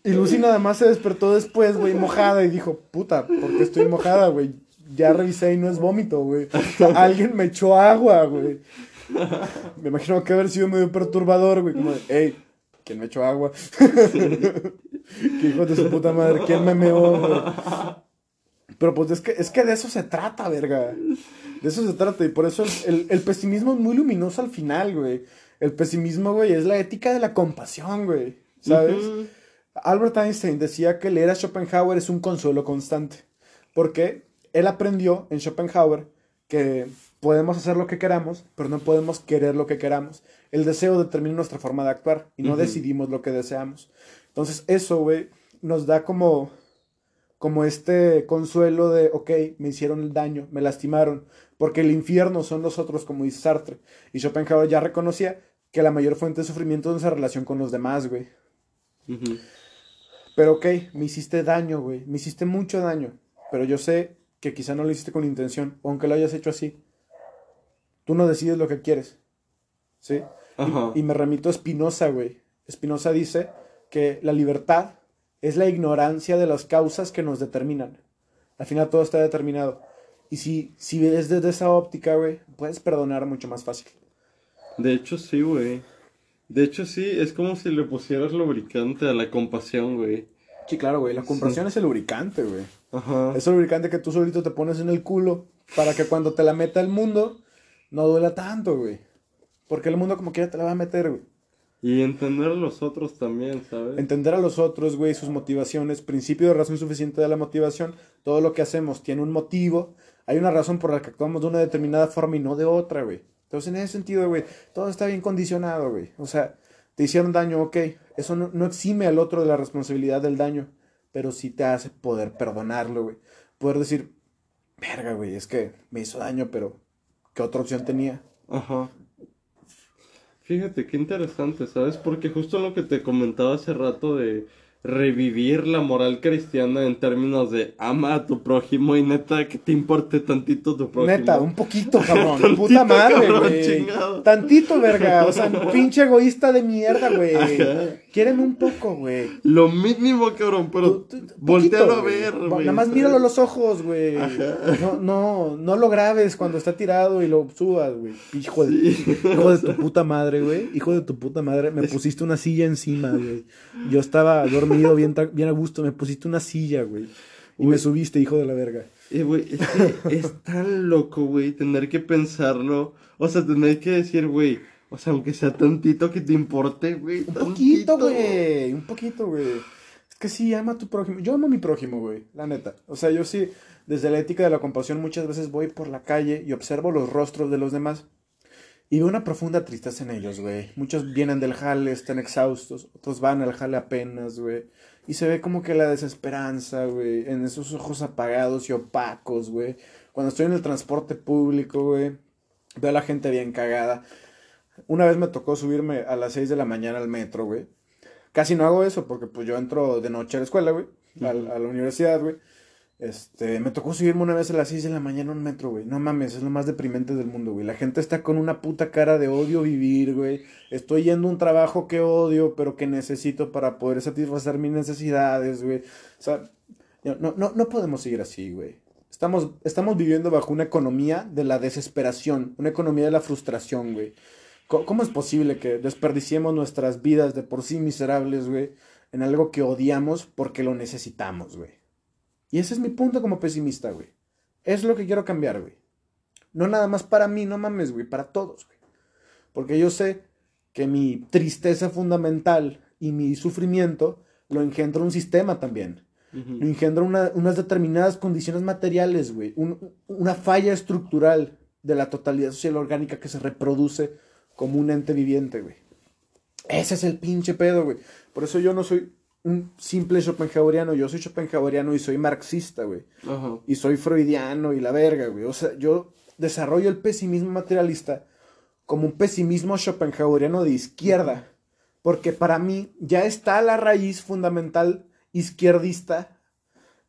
Y Lucy nada más se despertó después, güey, mojada y dijo, puta, ¿por qué estoy mojada, güey? Ya revisé y no es vómito, güey. O sea, alguien me echó agua, güey. Me imagino que haber sido medio perturbador, güey. Como de, hey, ¿quién me echó agua? ¿Qué hijo de su puta madre? ¿Quién me meó, güey? Pero pues es que, es que de eso se trata, verga. De eso se trata. Y por eso el, el- el pesimismo es muy luminoso al final, güey. El pesimismo, güey, es la ética de la compasión, güey. ¿Sabes? Albert Einstein decía que leer a Schopenhauer es un consuelo constante. Porque él aprendió en Schopenhauer que podemos hacer lo que queramos, pero no podemos querer lo que queramos. El deseo determina nuestra forma de actuar y no decidimos lo que deseamos. Entonces, eso, güey, nos da como, como este consuelo de, ok, me hicieron el daño, me lastimaron, porque el infierno son los otros, como dice Sartre. Y Schopenhauer ya reconocía que la mayor fuente de sufrimiento es nuestra relación con los demás, güey. Pero ok, me hiciste daño, güey. Me hiciste mucho daño. Pero yo sé que quizá no lo hiciste con intención. O aunque lo hayas hecho así. Tú no decides lo que quieres. ¿Sí? Y-
Ajá.
Y, me remito a Spinoza, güey. Spinoza dice que la libertad es la ignorancia de las causas que nos determinan. Al final todo está determinado. Y si, si ves desde esa óptica, güey, puedes perdonar mucho más fácil.
De hecho, sí, güey. De hecho, sí, es como si le pusieras lubricante a la compasión, güey.
Sí, claro, güey. La compasión es el lubricante, güey.
Ajá.
Es el lubricante que tú solito te pones en el culo para que cuando te la meta el mundo no duela tanto, güey. Porque el mundo como quiera te la va a meter, güey.
Y entender a los otros también, ¿sabes?
Entender a los otros, güey, sus motivaciones, principio de razón suficiente de la motivación. Todo lo que hacemos tiene un motivo. Hay una razón por la que actuamos de una determinada forma y no de otra, güey. Entonces, en ese sentido, güey, todo está bien condicionado, güey. O sea, te hicieron daño, ok. Eso no, no exime al otro de la responsabilidad del daño, pero sí te hace poder perdonarlo, güey. Poder decir, verga, güey, es que me hizo daño, pero ¿qué otra opción tenía?
Ajá. Fíjate, qué interesante, ¿sabes? Porque justo lo que te comentaba hace rato de revivir la moral cristiana en términos de ama a tu prójimo y neta que te importe tantito tu prójimo.
Neta, un poquito, cabrón.
Tantito,
Puta madre, güey. Tantito, verga. O sea, pinche egoísta de mierda, güey. Quieren un poco, güey.
Lo mínimo, cabrón, pero voltealo a ver, güey.
Nada más míralo a los ojos, güey. No, no, no lo grabes cuando está tirado y lo subas, güey. Hijo de,
Sí.
hijo de tu puta madre, güey. Hijo de tu puta madre. Me pusiste una silla encima, güey. Yo estaba dormido bien, bien a gusto. Me pusiste una silla, güey. Y me subiste, hijo de la verga.
Eh, güey, es que es tan loco, güey, tener que pensarlo. O sea, tener que decir, güey, o sea, aunque sea tantito que te importe, güey.
Un
tantito.
poquito, güey. Un poquito, güey. Es que sí, ama a tu prójimo. Yo amo a mi prójimo, güey. La neta. O sea, yo sí, desde la ética de la compasión, muchas veces voy por la calle y observo los rostros de los demás. Y veo una profunda tristeza en ellos, güey. Muchos vienen del jale, están exhaustos. Otros van al jale apenas, güey. Y se ve como que la desesperanza, güey. En esos ojos apagados y opacos, güey. Cuando estoy en el transporte público, güey. Veo a la gente bien cagada. Una vez me tocó subirme a las 6 de la mañana al metro, güey. Casi no hago eso porque pues yo entro de noche a la escuela, güey. A, la universidad, güey. Este, me tocó subirme una vez a las 6 de la mañana a un metro, güey. No mames, es lo más deprimente del mundo, güey. La gente está con una puta cara de odio vivir, güey. Estoy yendo a un trabajo que odio, pero que necesito para poder satisfacer mis necesidades, güey. O sea, no, no, no podemos seguir así, güey. Estamos, estamos viviendo bajo una economía de la desesperación, una economía de la frustración, güey. ¿Cómo es posible que desperdiciemos nuestras vidas de por sí miserables, güey, en algo que odiamos porque lo necesitamos, güey? Y ese es mi punto como pesimista, güey. Es lo que quiero cambiar, güey. No nada más para mí, no mames, güey, para todos, güey. Porque yo sé que mi tristeza fundamental y mi sufrimiento lo engendra un sistema también. Lo engendra una- unas determinadas condiciones materiales, güey. Un- una falla estructural de la totalidad social orgánica que se reproduce como un ente viviente, güey. Ese es el pinche pedo, güey. Por eso yo no soy un simple Schopenhaueriano, yo soy Schopenhaueriano y soy marxista, güey.
Ajá.
Y soy freudiano y la verga, güey. O sea, yo desarrollo el pesimismo materialista como un pesimismo Schopenhaueriano de izquierda. Porque para mí ya está la raíz fundamental izquierdista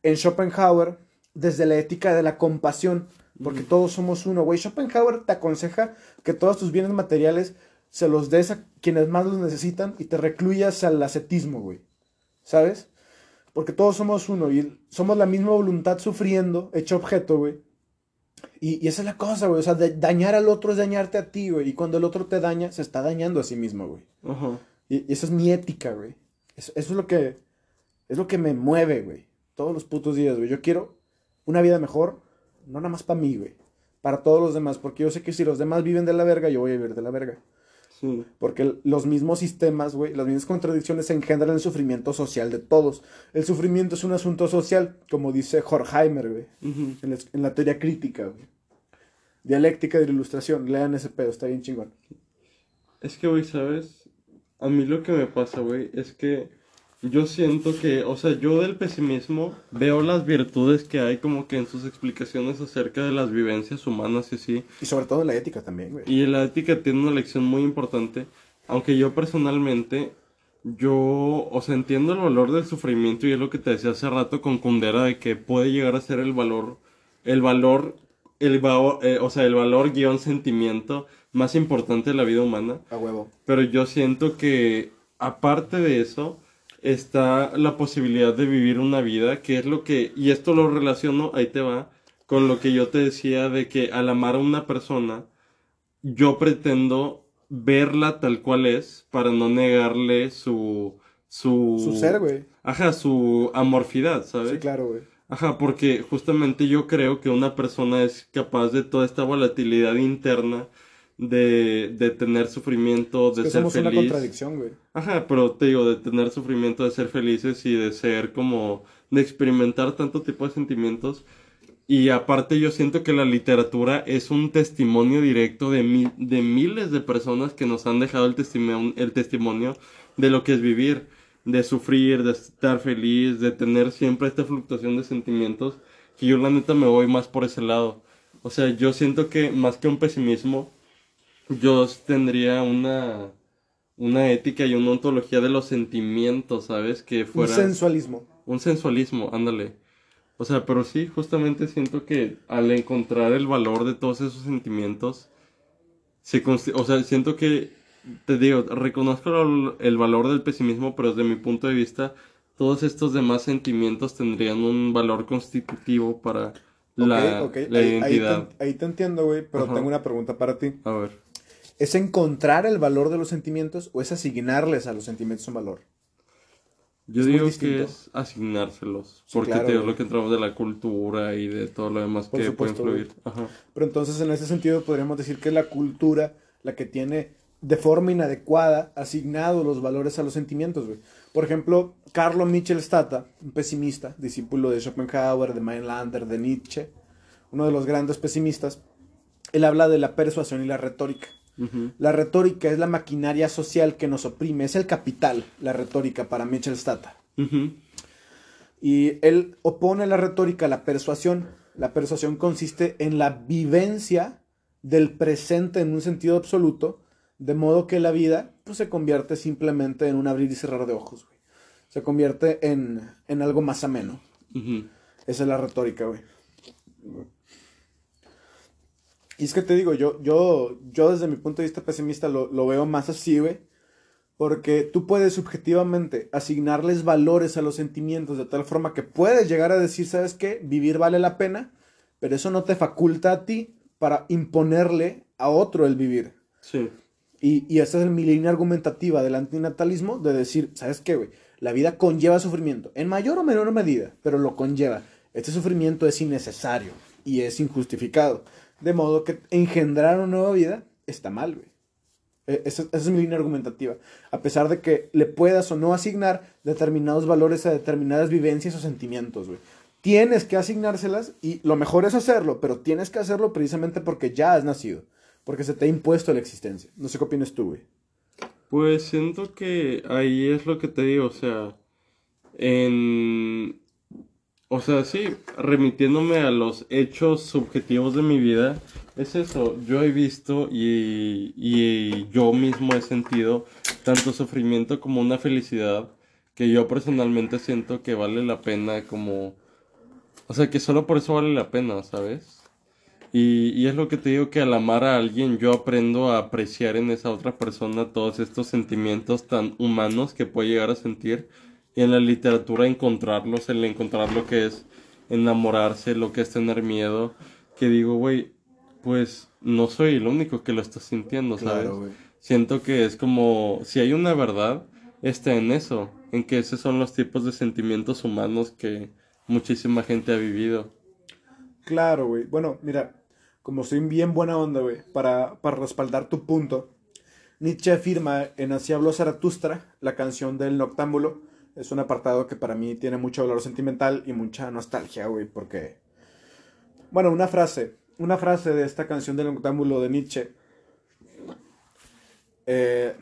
en Schopenhauer desde la ética de la compasión. Porque todos somos uno, güey. Schopenhauer te aconseja que todos tus bienes materiales se los des a quienes más los necesitan y te recluyas al ascetismo, güey. ¿Sabes? Porque todos somos uno y somos la misma voluntad sufriendo, hecho objeto, güey. Y, y esa es la cosa, güey. O sea, de- dañar al otro es dañarte a ti, güey. Y cuando el otro te daña, se está dañando a sí mismo, güey.
Ajá.
Y, y esa es mi ética, güey. Eso, eso es lo que. Es lo que me mueve, güey. Todos los putos días, güey. Yo quiero una vida mejor, no nada más para mí, güey. Para todos los demás. Porque yo sé que si los demás viven de la verga, yo voy a vivir de la verga.
Sí.
Porque los mismos sistemas, güey, las mismas contradicciones engendran el sufrimiento social de todos. El sufrimiento es un asunto social, como dice Horkheimer, güey, en la, en la teoría crítica, güey. Dialéctica de la ilustración, lean ese pedo, está bien chingón.
Es que, güey, ¿sabes? A mí lo que me pasa, güey, es que yo siento que, o sea, yo del pesimismo veo las virtudes que hay como que en sus explicaciones acerca de las vivencias humanas y así.
Y sobre todo la ética también, güey.
Y la ética tiene una lección muy importante, aunque yo personalmente, yo, o sea, entiendo el valor del sufrimiento y es lo que te decía hace rato con Kundera de que puede llegar a ser el valor, el valor, el va- eh, o sea, el valor guion sentimiento más importante de la vida humana.
A huevo.
Pero yo siento que, aparte de eso, está la posibilidad de vivir una vida, que es lo que, y esto lo relaciono, ahí te va, con lo que yo te decía de que al amar a una persona, yo pretendo verla tal cual es para no negarle su... Su,
Su ser, güey.
Ajá, su amorfidad, ¿sabes?
Sí, claro, güey.
Ajá, porque justamente yo creo que una persona es capaz de toda esta volatilidad interna de, de tener sufrimiento, de
Que
ser
somos una
feliz.
contradicción, güey.
Ajá, pero te digo, de tener sufrimiento, de ser felices y de ser como, de experimentar tanto tipo de sentimientos. Y aparte yo siento que la literatura es un testimonio directo de, mi- de miles de personas que nos han dejado el testimonio, el testimonio de lo que es vivir, de sufrir, de estar feliz, de tener siempre esta fluctuación de sentimientos, que yo la neta me voy más por ese lado. O sea, yo siento que más que un pesimismo, yo tendría una, una ética y una ontología de los sentimientos, ¿sabes? Que
Un
fuera
sensualismo.
un sensualismo, ándale. O sea, pero sí, justamente siento que al encontrar el valor de todos esos sentimientos, se o sea, siento que, te digo, reconozco el, valor del pesimismo, pero desde mi punto de vista, todos estos demás sentimientos tendrían un valor constitutivo para la,
Ok, ok.
la
Ahí-
identidad.
Ahí, te, ahí te entiendo, güey, pero
Ajá.
tengo una pregunta para ti.
A ver.
¿Es encontrar el valor de los sentimientos o es asignarles a los sentimientos un valor?
Yo
Es
digo que es asignárselos,
Sí,
porque
claro,
te digo
güey.
lo que entramos de la cultura y de todo lo demás
Por
que
supuesto,
puede influir. Ajá.
Pero entonces en ese sentido podríamos decir que es la cultura la que tiene de forma inadecuada asignado los valores a los sentimientos, güey. Por ejemplo, Carlo Michel Stata, un pesimista, discípulo de Schopenhauer, de Meinlander, de Nietzsche, uno de los grandes pesimistas, él habla de la persuasión y la retórica. La retórica es la maquinaria social que nos oprime, es el capital, la retórica para Michel Stata. Y él opone la retórica a la persuasión. La persuasión consiste en la vivencia del presente en un sentido absoluto, de modo que la vida pues, se convierte simplemente en un abrir y cerrar de ojos, güey. Se convierte en, en algo más ameno. Esa es la retórica, güey. Y es que te digo, yo, yo, yo desde mi punto de vista pesimista lo, lo veo más así, güey. Porque tú puedes subjetivamente asignarles valores a los sentimientos de tal forma que puedes llegar a decir, ¿sabes qué? Vivir vale la pena, pero eso no te faculta a ti para imponerle a otro el vivir.
Sí.
Y, y esa es mi línea argumentativa del antinatalismo, de decir, ¿sabes qué, güey? La vida conlleva sufrimiento, en mayor o menor medida, pero lo conlleva. Este sufrimiento es innecesario y es injustificado. De modo que engendrar una nueva vida está mal, güey. E- Esa, es mi línea argumentativa. A pesar de que le puedas o no asignar determinados valores a determinadas vivencias o sentimientos, güey. Tienes que asignárselas y lo mejor es hacerlo, pero tienes que hacerlo precisamente porque ya has nacido. Porque se te ha impuesto la existencia. No sé qué opinas tú, güey.
Pues siento que ahí es lo que te digo, o sea, en... O sea, sí, remitiéndome a los hechos subjetivos de mi vida, es eso, yo he visto y, y yo mismo he sentido tanto sufrimiento como una felicidad que yo personalmente siento que vale la pena como... O sea, que solo por eso vale la pena, ¿sabes? Y, y es lo que te digo que al amar a alguien yo aprendo a apreciar en esa otra persona todos estos sentimientos tan humanos que puede llegar a sentir y en la literatura encontrarlos, el encontrar lo que es enamorarse, lo que es tener miedo, que digo, güey, pues no soy el único que lo está sintiendo, ¿sabes? Siento que es como, si hay una verdad, está en eso, en que esos son los tipos de sentimientos humanos que muchísima gente ha vivido.
Claro, güey. Bueno, mira, como soy bien buena onda, güey, para, para respaldar tu punto, Nietzsche afirma en Así habló Zaratustra, la canción del Noctámbulo. Es un apartado que para mí tiene mucho valor sentimental y mucha nostalgia, güey, porque... Bueno, una frase, una frase de esta canción del Noctámbulo de Nietzsche eh,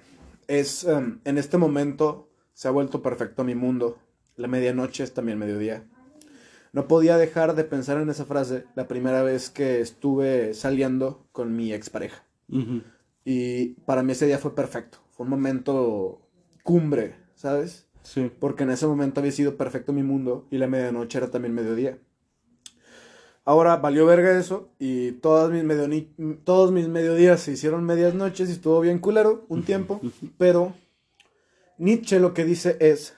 es, em, en este momento se ha vuelto perfecto mi mundo. La medianoche es también mediodía. No podía dejar de pensar en esa frase la primera vez que estuve saliendo con mi expareja.
Ujú.
Y para mí ese día fue perfecto. Fue un momento cumbre, ¿sabes?
Sí.
Porque en ese momento había sido perfecto mi mundo y la medianoche era también mediodía. Ahora valió verga eso y todas mis todos mis mediodías se hicieron medias noches y estuvo bien culero un tiempo, pero Nietzsche lo que dice es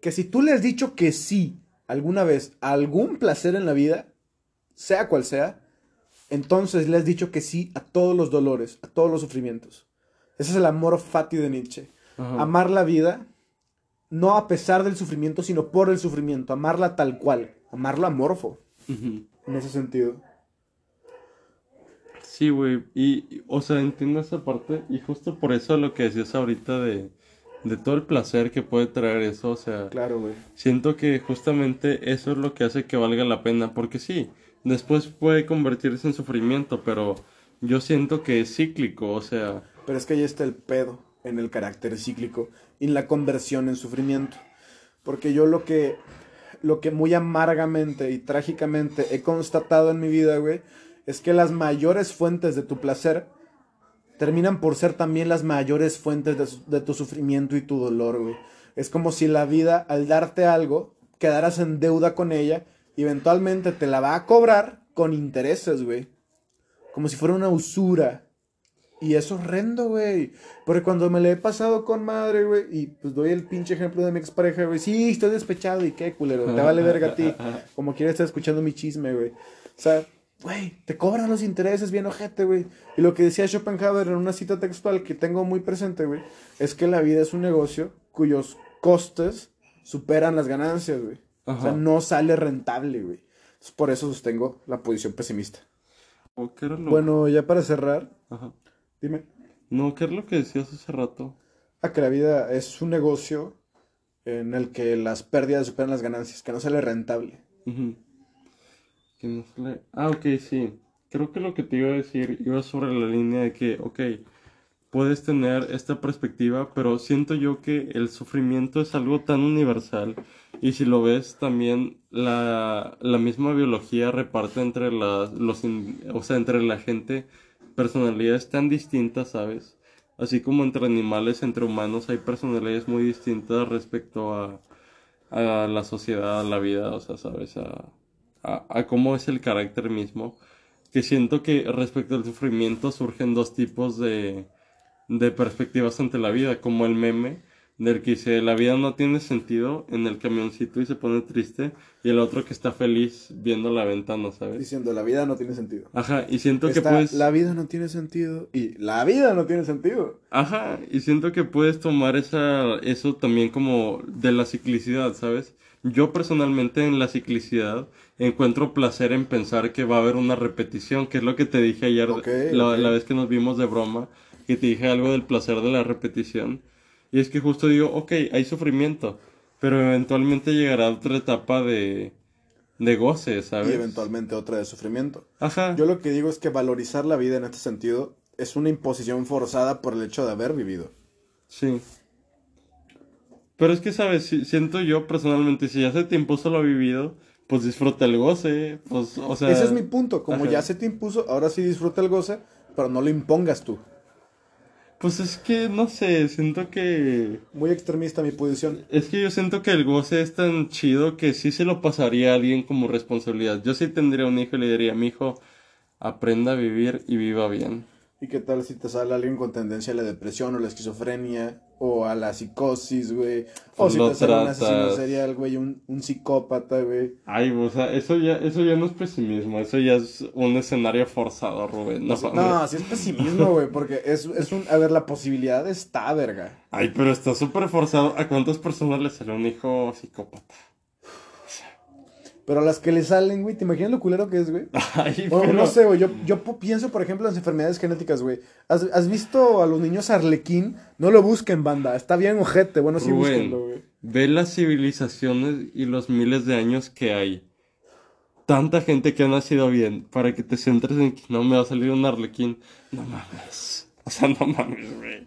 que si tú le has dicho que sí alguna vez a algún placer en la vida, sea cual sea, entonces le has dicho que sí a todos los dolores, a todos los sufrimientos. Ese es el amor fati de Nietzsche.
Ajá.
Amar la vida, no a pesar del sufrimiento, sino por el sufrimiento. Amarla tal cual. Amarla amorfo, en ese sentido.
Sí, güey. Y, y, o sea, entiendo esa parte. Y justo por eso lo que decías ahorita de, de todo el placer que puede traer eso. O sea,
Claro, güey.
siento que justamente eso es lo que hace que valga la pena. Porque sí, después puede convertirse en sufrimiento, pero yo siento que es cíclico. O sea,
Pero es que ahí está el pedo en el carácter cíclico y en la conversión en sufrimiento. Porque yo lo que, lo que muy amargamente y trágicamente he constatado en mi vida, güey, es que las mayores fuentes de tu placer terminan por ser también las mayores fuentes de, de tu sufrimiento y tu dolor, güey. Es como si la vida, al darte algo, quedaras en deuda con ella y eventualmente te la va a cobrar con intereses, güey. Como si fuera una usura. Y es horrendo, güey. Porque cuando me le he pasado con madre, güey, y pues doy el pinche ejemplo de mi expareja, güey. Sí, estoy despechado y qué culero. Te vale verga a ti. Como quieres estar escuchando mi chisme, güey. O sea, güey, te cobran los intereses bien ojete, güey. Y lo que decía Schopenhauer en una cita textual que tengo muy presente, güey, es que la vida es un negocio cuyos costes superan las ganancias, güey. O sea, no sale rentable, güey. Por eso sostengo la posición pesimista.
¿o ¿qué era lo...
Bueno, ya para cerrar,
Ajá.
Dime.
No, ¿qué es lo que decías hace rato?
a que la vida es un negocio en el que las pérdidas superan las ganancias, que no sale rentable.
Ujú. Que no se le- Ah, ok, sí. Creo que lo que te iba a decir iba sobre la línea de que, ok, puedes tener esta perspectiva, pero siento yo que el sufrimiento es algo tan universal y si lo ves también la, la misma biología reparte entre las, los, in- o sea, entre la gente personalidades tan distintas, ¿sabes? Así como entre animales, entre humanos hay personalidades muy distintas respecto a, a la sociedad, a la vida, o sea, ¿sabes? A, a, cómo es el carácter mismo. Que siento que respecto al sufrimiento surgen dos tipos de, de perspectivas ante la vida, como el meme del que dice la vida no tiene sentido en el camioncito y se pone triste, y el otro que está feliz viendo la ventana, ¿sabes?
Diciendo, la vida no tiene sentido.
Ajá, y siento que puedes...
La vida no tiene sentido y la vida no tiene sentido.
Ajá, y siento que puedes tomar esa, eso también como de la ciclicidad, ¿sabes? Yo personalmente en la ciclicidad encuentro placer en pensar que va a haber una repetición, que es lo que te dije ayer, la, la vez que nos vimos de broma, que te dije algo del placer de la repetición. Y es que justo digo, ok, hay sufrimiento, pero eventualmente llegará otra etapa de, de goce, ¿sabes?
Y eventualmente otra de sufrimiento.
Ajá.
Yo lo que digo es que valorizar la vida en este sentido es una imposición forzada por el hecho de haber vivido.
Sí. Pero es que, ¿sabes? Si- siento yo personalmente, si hace tiempo solo he vivido, pues disfruta el goce, pues, o sea...
Ese es mi punto. Como
ajá.
ya se te impuso, ahora sí disfruta el goce, pero no lo impongas tú.
Pues es que, no sé, siento que...
Muy extremista mi posición.
Es que yo siento que el goce es tan chido que sí se lo pasaría a alguien como responsabilidad. Yo sí tendría un hijo y le diría, mi hijo, aprenda a vivir y viva bien.
¿Y qué tal si te sale alguien con tendencia a la depresión o la esquizofrenia o a la psicosis, güey? O
Pues
si te sale un asesino serial, güey, un, un psicópata, güey.
Ay, o sea, eso ya, eso ya no es pesimismo, eso ya es un escenario forzado, Rubén. No,
No, así es pesimismo, güey, porque es, es un... A ver, la posibilidad está, verga.
Ay, pero está súper forzado. ¿A cuántas personas le sale un hijo psicópata?
Pero a las que le salen, güey, ¿te imaginas lo culero que es, güey?
Ay,
O,
pero...
no sé, güey, yo, yo pienso, por ejemplo, en las enfermedades genéticas, güey. ¿Has, has visto a los niños arlequín? No lo busquen, banda. Está bien ojete. Bueno, sí,
Rubén,
búsquenlo, güey.
ve las civilizaciones y los miles de años que hay. Tanta gente que ha nacido bien para que te centres en que no me va a salir un arlequín. No mames. O sea, no mames, güey.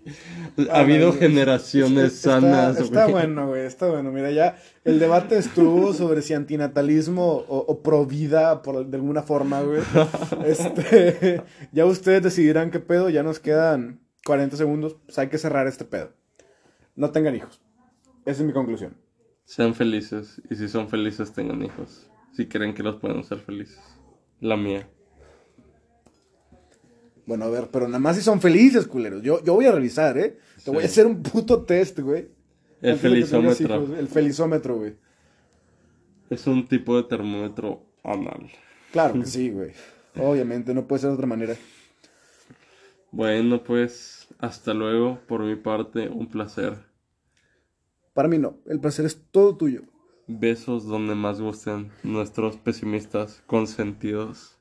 Ha habido generaciones
es- está-
sanas,
Está
güey.
bueno, güey, está bueno. Mira, ya el debate estuvo sobre si antinatalismo o, o pro vida, por, de alguna forma, güey. Este, ya ustedes decidirán qué pedo. Ya nos quedan 40 segundos. Pues hay que cerrar este pedo. No tengan hijos. Esa es mi conclusión.
Sean felices. Y si son felices, tengan hijos. Si creen que los pueden ser felices. La mía.
Bueno, a ver, pero nada más si son felices, culeros. Yo, yo voy a revisar, ¿eh? Te voy a hacer un puto test, güey.
El
Antes
felizómetro.
hijos, El felizómetro, güey.
Es un tipo de termómetro anal.
Claro que sí, güey. Obviamente, no puede ser de otra manera.
Bueno, pues hasta luego. Por mi parte, un placer.
Para mí no. El placer es todo tuyo.
Besos donde más gusten nuestros pesimistas consentidos.